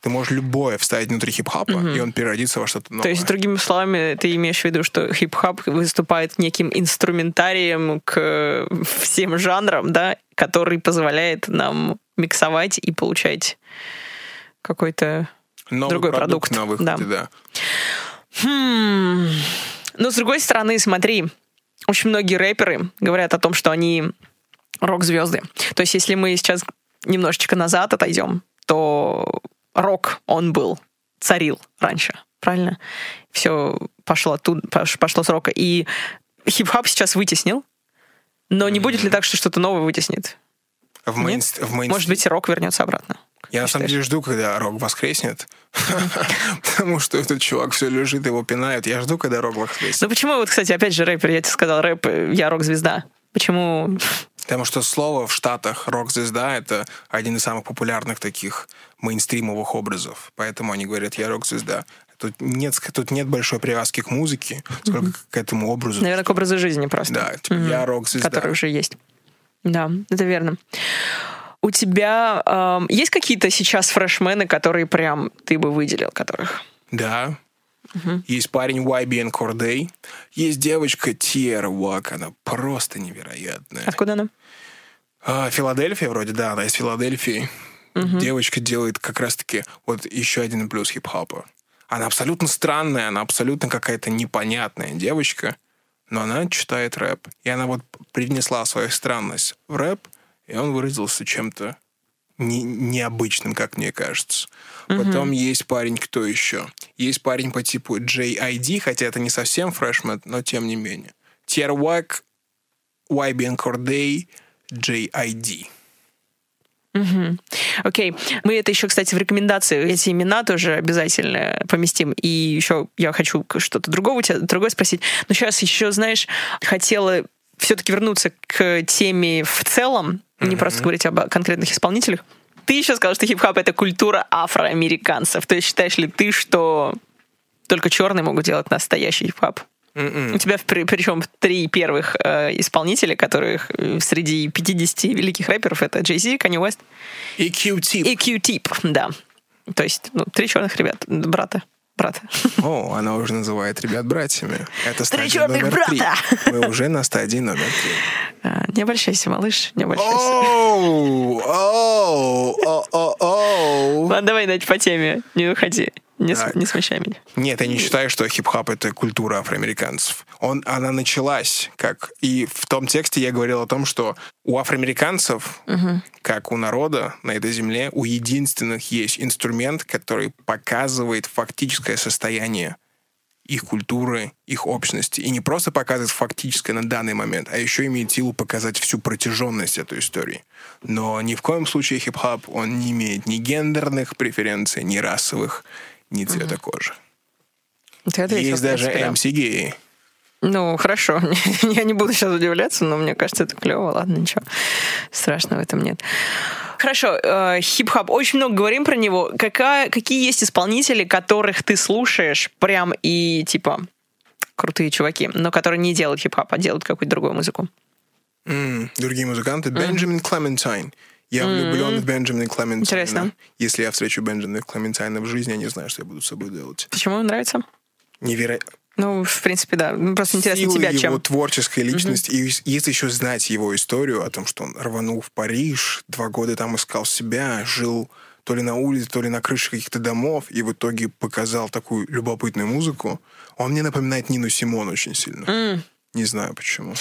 Ты можешь любое вставить внутри хип-хопа, и он переродится во что-то новое. То есть, другими словами, ты имеешь в виду, что хип-хоп выступает неким инструментарием к всем жанрам, да, который позволяет нам миксовать и получать какой-то... Новый другой продукт, продукт, на выходе, да. да. Хм. Но с другой стороны, смотри, очень многие рэперы говорят о том, что они рок-звезды. То есть, если мы сейчас немножечко назад отойдем, то рок, он был, царил раньше, правильно? Все пошло пош- пошло с рока. И хип-хоп сейчас вытеснил, но не будет ли так, что что-то новое вытеснит? В, Нет? мейнст- в мейнст- Может быть, рок вернется обратно. Я на самом деле жду, когда рок воскреснет. Потому что этот чувак все лежит, его пинают. Я жду, когда рок воскреснет. Ну почему, вот, кстати, опять же, рэпер, я тебе сказал, рэп, э, я рок-звезда. Почему? Потому что слово в Штатах рок-звезда — это один из самых популярных таких мейнстримовых образов. Поэтому они говорят, я рок-звезда. Тут нет, тут нет большой привязки к музыке, сколько к этому образу. Наверное, к образу жизни просто. Да, типа, я рок-звезда. который уже есть. Да, это верно. У тебя эм, есть какие-то сейчас фрешмены, которые прям ты бы выделил, которых? Да. Есть парень YBN Corday. Есть девочка Тиера Уак. Она просто невероятная. Откуда она? А, Филадельфия вроде, да, она из Филадельфии. Девочка делает как раз-таки вот еще один плюс хип-хопа. Она абсолютно странная, она абсолютно какая-то непонятная девочка, но она читает рэп. И она вот привнесла свою странность в рэп, и он выразился чем-то не- необычным, как мне кажется. Потом есть парень, кто еще? Есть парень по типу JID, хотя это не совсем фрешмен, но тем не менее. Тierwag, YBN Corday, JID. Окей. Мы это еще, кстати, в рекомендации эти имена тоже обязательно поместим. И еще я хочу что-то другого у тебя, другое спросить. Но сейчас еще, знаешь, хотела все-таки вернуться к теме в целом, не просто говорить об конкретных исполнителях. Ты еще сказал, что хип-хоп — это культура афроамериканцев. То есть считаешь ли ты, что только черные могут делать настоящий хип-хоп? У тебя при- причем три первых э, исполнителя, которых э, среди 50 великих рэперов это Jay Z, Kanye West И Q-Tip. и Q-Tip, да. То есть, ну, три черных ребят, брата, брата. О, она уже называет ребят братьями. Это стадия черных номер три. брата. Мы уже на стадии номер три. А, Не обольщайся, малыш, не обольщайся. Оу, оу, о, о, оу. Ладно, давай, Надь, по теме, не уходи, не, Так. не смущай меня. Нет, я не считаю, что хип-хоп — это культура афроамериканцев. Он, она началась как... И в том тексте я говорил о том, что у афроамериканцев, как у народа на этой земле, у единственных есть инструмент, который показывает фактическое состояние их культуры, их общности. И не просто показывает фактическое на данный момент, а еще имеет силу показать всю протяженность этой истории. Но ни в коем случае хип-хоп, он не имеет ни гендерных преференций, ни расовых, ни цвета кожи. Ты ответил, Есть даже принципе, да. MC геи. Ну, хорошо. Я не буду сейчас удивляться, но мне кажется, это клево. Ладно, ничего. Страшного в этом нет. Хорошо, э, хип-хоп. Очень много говорим про него. Какая, какие есть исполнители, которых ты слушаешь прям и типа крутые чуваки, но которые не делают хип-хоп, а делают какую-то другую музыку? М, Другие музыканты. Бенджамин Клементайн. Я влюблен в Бенджамина Клементайна. Интересно. Если я встречу Бенджамина Клементайна в жизни, я не знаю, что я буду с собой делать. Почему он нравится? Невероятно. Ну, в принципе, да. Ну, Просто интересно тебя его чем. творческой личности. И если еще знать его историю о том, что он рванул в Париж, два года там искал себя, жил то ли на улице, то ли на крыше каких-то домов, и в итоге показал такую любопытную музыку, он мне напоминает Нину Симон очень сильно. Не знаю почему.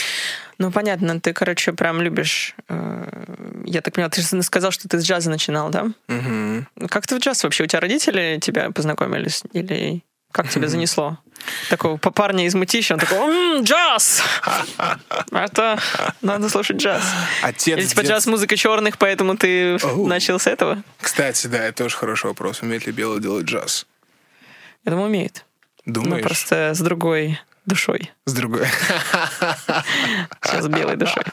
Ну, понятно, ты, короче, прям любишь... э, Я так поняла, ты же сказал, что ты с джаза начинал, да? Мгм. Как ты в джаз вообще? У тебя родители тебя познакомились? Или как тебя занесло? Такого по- парня из Мытища, он такой, «М, джаз! Это надо слушать джаз. Отец Или типа дед- джаз-музыка черных, поэтому ты Оу. начал с этого? Кстати, да, это тоже хороший вопрос. Умеет ли Белый делать джаз? Я думаю, умеет. Ну, Думаешь? просто с другой душой. С другой. Сейчас с белой душой.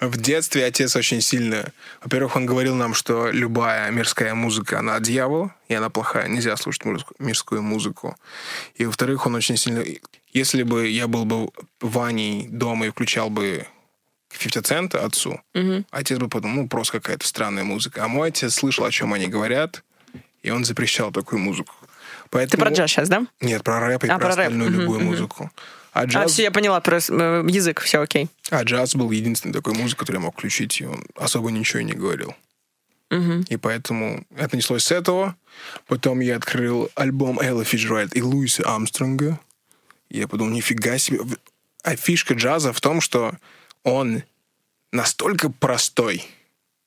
В детстве отец очень сильно... Во-первых, он говорил нам, что любая мирская музыка, она от дьявола, и она плохая. Нельзя слушать мирск- мирскую музыку. И, во-вторых, он очень сильно... Если бы я был бы Ваней дома и включал бы 50 Cent отцу, Мгм. отец бы подумал, ну, просто какая-то странная музыка. А мой отец слышал, о чем они говорят, и он запрещал такую музыку. Ты Поэтому... про джаз сейчас, да? Нет, про рэп и А, про про рэп. остальную Мгм, любую мгм. музыку. А А, джаз, все, я поняла, про э, язык, все окей. а джаз был единственной такой музыкой, которую я мог включить, и он особо ничего и не говорил. Мгм. И поэтому это началось с этого. Потом я открыл альбом Элла Фиджеральд и Луиса Армстронга. И я подумал, нифига себе. А фишка джаза в том, что он настолько простой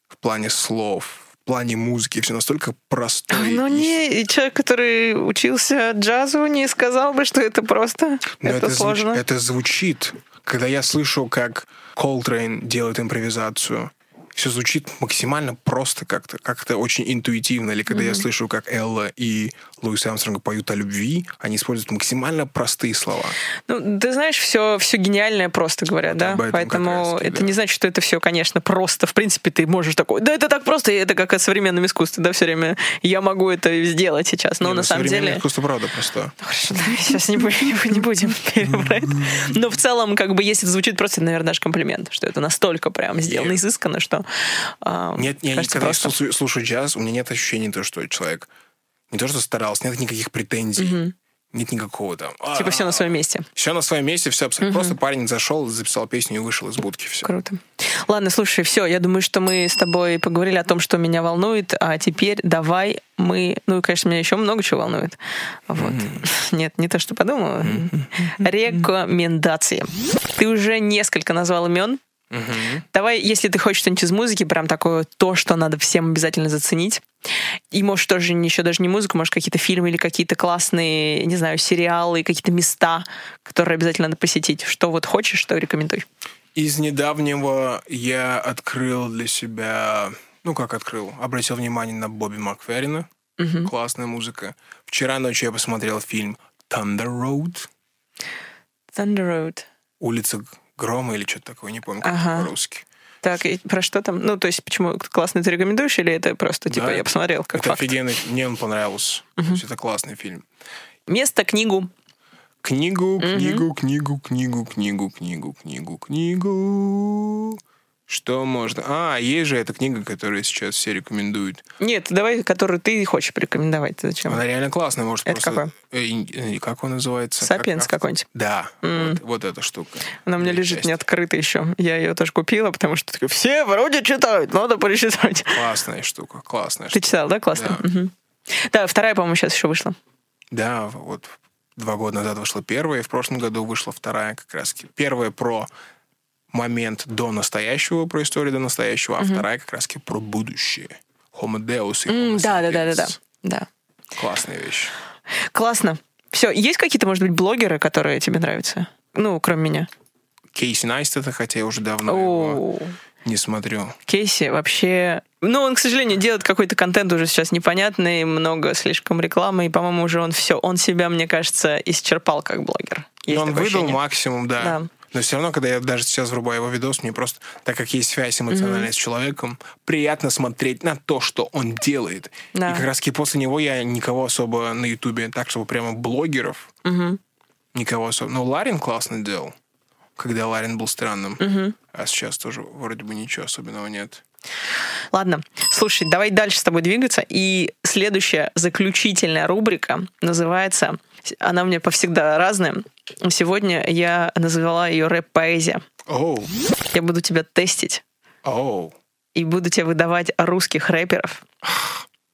в плане слов, плане музыки, все настолько простой. Ну не, и человек, который учился джазу, не сказал бы, что это просто, Но это, звуч- сложно. это звучит. Когда я слышу, как Колтрейн делает импровизацию, все звучит максимально просто как-то, как-то очень интуитивно. Или когда я слышу, как Элла и Луис Армстронг поют о любви, они используют максимально простые слова. Ну, ты знаешь, все, все гениальное просто говорят, да? этом Поэтому раз-таки, это да. не значит, что это все, конечно, просто. В принципе, ты можешь такой, да, это так просто, и это как в современном искусстве, да, все время я могу это сделать сейчас. Но Не, на ну, самом деле... искусство правда просто. Хорошо, давай сейчас не будем, не будем перебрать. Но в целом, как бы, если это звучит просто, это, наверное, даже комплимент, что это настолько прям сделано Нет. изысканно, что а, Нет, я кажется, когда я слушаю, слушаю джаз, у меня нет ощущения того, что человек не то, что старался, нет никаких претензий. Нет никакого там. Типа все на своем месте. Все на своем месте, все абсолютно. Просто парень зашел, записал песню и вышел из будки. Все. Круто. Ладно, слушай, все, я думаю, что мы с тобой поговорили о том, что меня волнует, а теперь давай мы... Ну, и, конечно, меня еще много чего волнует. Вот. Нет, не то, что подумала. Рекомендации. Ты уже несколько назвал имен. Давай, если ты хочешь что-нибудь из музыки, прям такое то, что надо всем обязательно заценить. И может тоже еще даже не музыку, может какие-то фильмы или какие-то классные, не знаю, сериалы, какие-то места, которые обязательно надо посетить. Что вот хочешь, что рекомендуй. Из недавнего я открыл для себя, ну как открыл, обратил внимание на Бобби Макферрина. Классная музыка. Вчера ночью я посмотрел фильм Thunder Road. Thunder Road. Улица Грома или что-то такое, не помню, как Ага. по-русски. Так, и про что там? Ну, то есть, почему классно ты рекомендуешь, или это просто, типа, Да, я посмотрел, как это факт? офигенный, мне он понравился. То есть это классный фильм. Место, книгу. Книгу, книгу, книгу, книгу, книгу, книгу, книгу, книгу. Что можно? А, есть же эта книга, которую сейчас все рекомендуют. Нет, давай, которую ты хочешь порекомендовать. Ты Зачем? Она реально классная, может Это просто... Э, и- э, Как он называется? Сапиенс Как- какой-нибудь. Да, вот, вот эта штука. Она у меня лежит часть. не открыта еще. Я ее тоже купила, потому что все вроде читают, надо перечитать. Классная штука, классная Ты штука. читал, да? Классно. Да. Мгм. Да, вторая, по-моему, сейчас еще вышла. Да, вот два года назад вышла первая, и в прошлом году вышла вторая как раз. Первая про момент до настоящего, про историю до настоящего, а вторая как раз про будущее. Homo Deus и Homo Да, да, да, да, да. sapiens. Да. Классная вещь. Классно. Все, есть какие-то, может быть, блогеры, которые тебе нравятся? Ну, кроме меня. Кейси Найст это, хотя я уже давно его не смотрю. Кейси вообще... Ну, он, к сожалению, делает какой-то контент уже сейчас непонятный, много слишком рекламы, и, по-моему, уже он все, он себя, мне кажется, исчерпал как блогер. Есть Но он выдал ощущение. максимум, да. Да. Но все равно, когда я даже сейчас врубаю его видос, мне просто, так как есть связь эмоциональная с человеком, приятно смотреть на то, что он делает. Да. И как раз после него я никого особо на Ютубе, так чтобы прямо блогеров, Мгм. никого особо. Ну, Ларин классно делал, когда Ларин был странным. А сейчас тоже вроде бы ничего особенного нет. Ладно, слушай, давай дальше с тобой двигаться. И следующая заключительная рубрика называется, она у меня повсегда разная. Сегодня я назвала ее рэп-поэзия. Оу, Я буду тебя тестить оу. и буду тебе выдавать русских рэперов.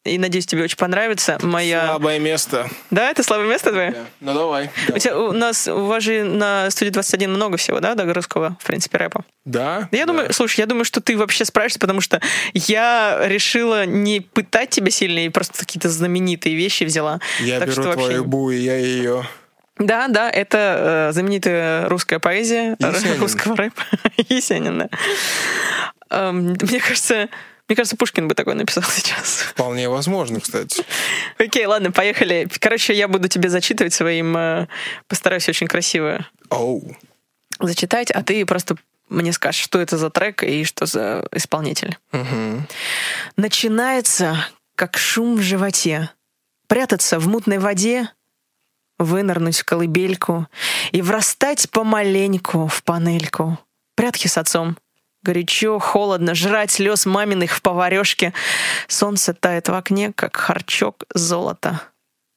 И надеюсь, тебе очень понравится моя... Слабое место. Да, это слабое место твое? Да. Ну, давай. У, тебя, у нас, у вас же на студии 21 много всего, да, до русского, в принципе, рэпа? Да? Да Я думаю, слушай, я думаю, что ты вообще справишься, потому что я решила не пытать тебя сильно и просто какие-то знаменитые вещи взяла. Я так беру что вообще... твою бу, и я ее... Да, да, это э, знаменитая русская поэзия Есенин. русского рэпа. Есенин, да. Эм, Мне кажется, Мне кажется, Пушкин бы такой написал сейчас. Вполне возможно, кстати. Окей, ладно, поехали. Короче, я буду тебе зачитывать своим... э, Постараюсь очень красиво Оу. зачитать, а ты просто мне скажешь, что это за трек и что за исполнитель. Мгм. Начинается, как шум в животе. Прятаться в мутной воде, вынырнуть в колыбельку и врастать помаленьку в панельку. Прятки с отцом. Горячо, холодно, жрать слез маминых в поварешке. Солнце тает в окне, как харчок золота.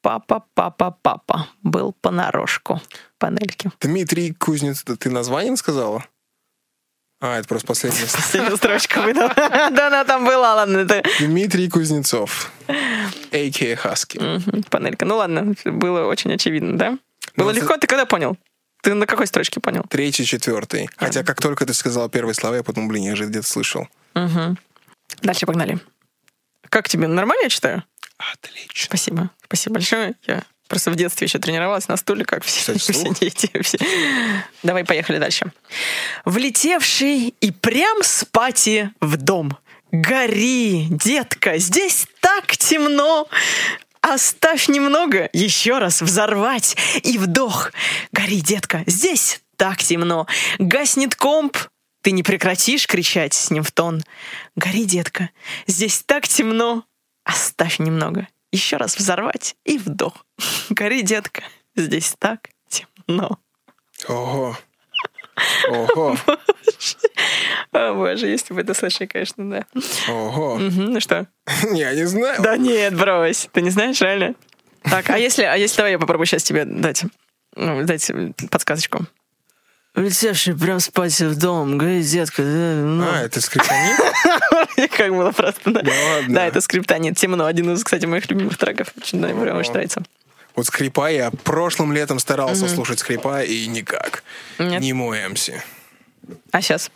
Папа, папа, папа был понарошку панельки. Дмитрий Кузнец, это ты название сказала? А, это просто последняя. Последняя строчка выдала. Да, она там была, ладно, это Дмитрий Кузнецов, а.к.а. Хаски. Панелька. Ну ладно, было очень очевидно, да? Было Ну, легко, ты когда понял? Ты на какой строчке понял? Третий, четвертый. Хотя как только ты сказал первые слова, я подумал, блин, я же где-то слышал. Мгм. Дальше погнали. Как тебе? Нормально я читаю? Отлично. Спасибо. Спасибо большое. Я просто в детстве еще тренировалась на стуле, как все, все дети. все. Давай, поехали дальше. Влетевший и прям с пати в дом. Гори, детка, здесь так темно. Оставь немного, еще раз взорвать и вдох. Гори, детка, здесь так темно. Гаснет комп, ты не прекратишь кричать с ним в тон. Гори, детка, здесь так темно. Оставь немного, еще раз взорвать и вдох. Гори, детка, здесь так темно. Ого. Ого. О, боже, если бы это слышали, конечно, да. Ого. Ну что? Я не знаю. Да нет, брось. Ты не знаешь, реально? Так, а если, а если давай я попробую сейчас тебе дать, ну, дать подсказочку. Улетевший прям спать в дом, говорит, детка, ну, А, это скриптонит? как было просто, да. Да ладно. Да, это скриптонит. Темно. Один из, кстати, моих любимых треков. Очень, да, мне прям очень нравится. Вот скрипа я прошлым летом старался слушать скрипа, и никак. Не мой МС. А сейчас?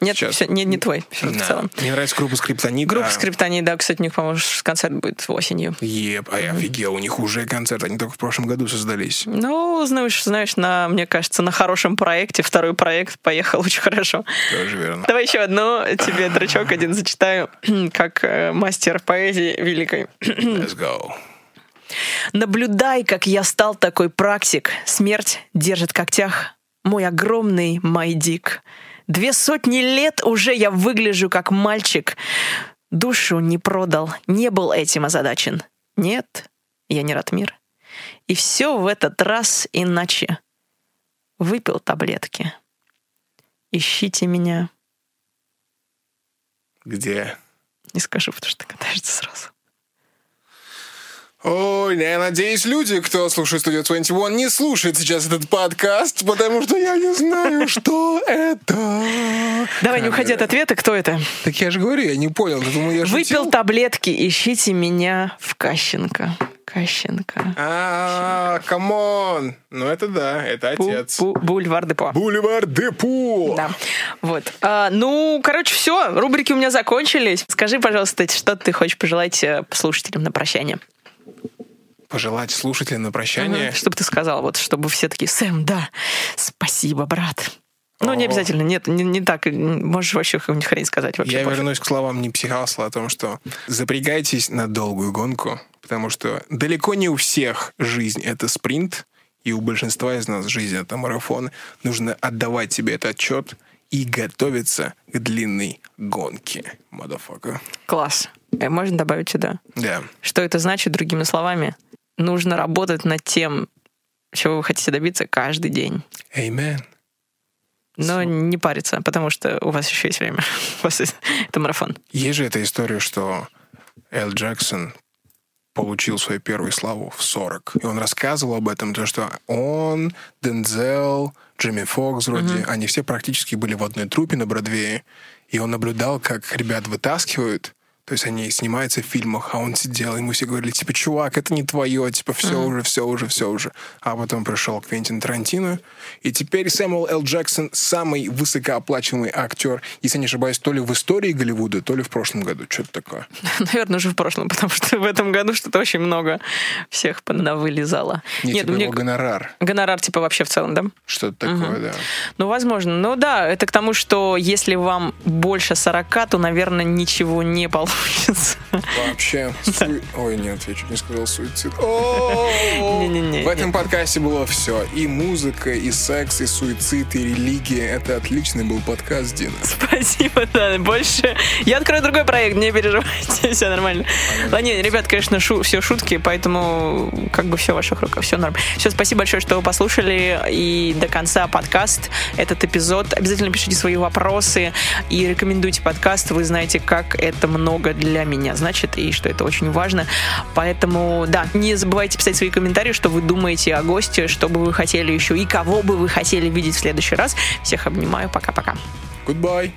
Нет, Щас. всё, не, не твой в Да. целом. Мне нравится группа Скриптонит. Группа а- скриптонит, да, кстати, у них, по-моему, концерт будет осенью. Еп, а я офигел, у них уже концерт, они только в прошлом году создались. Ну, знаешь, знаешь, на, мне кажется, на хорошем проекте второй проект поехал очень хорошо. Тоже верно. Давай еще одно тебе драчок один зачитаю, как э, мастер поэзии великой. Let's go. Наблюдай, как я стал такой практик. Смерть держит в когтях мой огромный майдик. Две сотни лет уже я выгляжу как мальчик. Душу не продал, не был этим озадачен. Нет, я не Ратмир. И все в этот раз иначе. Выпил таблетки. Ищите меня. Где? Не скажу, потому что догадаешься сразу. Ой, я надеюсь, люди, кто слушает Studio 21, не слушают сейчас этот подкаст, потому что я не знаю, что это. Давай, не уходи от ответа, кто это? Так я же говорю, я не понял. Ты думал, я Выпил таблетки, ищите меня в Кащенко. Кащенко. А, come on. Ну это да, это отец. бу- Бульвар Депо. Бульвар Депо. Да. Вот. А, ну, короче, все. Рубрики у меня закончились. Скажи, пожалуйста, что ты хочешь пожелать э, слушателям на прощание? Пожелать слушателям на прощание. Чтобы ты сказал, вот, чтобы все такие, Сэм, да, спасибо, брат. Ну, не обязательно, нет, не, не так. Можешь вообще какую-нибудь хрень сказать. Вообще Я пофиг. вернусь к словам не психасла о том, что запрягайтесь на долгую гонку, потому что далеко не у всех жизнь — это спринт, и у большинства из нас жизнь — это марафон. Нужно отдавать себе этот отчет и готовиться к длинной гонке, motherfucker. Класс. Э, Можно добавить сюда? Да. Что это значит, другими словами? Нужно работать над тем, чего вы хотите добиться каждый день. Amen. Но не париться, потому что у вас еще есть время. У вас есть- это марафон. Есть же эта история, что Эл Джексон получил свою первую славу в 40. И он рассказывал об этом, то, что он, Дензел, Джимми Фокс вроде, они все практически были в одной трупе на Бродвее. И он наблюдал, как ребят вытаскивают, То есть они снимаются в фильмах, а он сидел, ему все говорили, типа, чувак, это не твое, типа, все mm-hmm. уже, все уже, все уже. А потом пришел Квентин Тарантино, и теперь Сэмюэл Л. Джексон самый высокооплачиваемый актер, если не ошибаюсь, то ли в истории Голливуда, то ли в прошлом году. Что-то такое. Наверное, уже в прошлом, потому что в этом году что-то очень много всех навылезало. Не, Нет, типа мне... гонорар. Гонорар, типа, вообще в целом, да? Что-то такое, угу. да. Ну, возможно. Ну да, это к тому, что если вам больше 40, то, наверное, ничего не получится получится. Вообще. Ой, нет, я чуть не сказал суицид. В этом подкасте было все. И музыка, и секс, и суицид, и религия. Это отличный был подкаст, Дина. Спасибо, да. Больше... Я открою другой проект, не переживайте, все нормально. Ладно, ребят, конечно, шу... все шутки, поэтому как бы все в ваших руках, все норм. Все, спасибо большое, что вы послушали и до конца подкаст, этот эпизод. Обязательно пишите свои вопросы и рекомендуйте подкаст. Вы знаете, как это много много для меня значит и что это очень важно. Поэтому, да, не забывайте писать свои комментарии, что вы думаете о госте, что бы вы хотели еще и кого бы вы хотели видеть в следующий раз. Всех обнимаю. Пока-пока. Goodbye.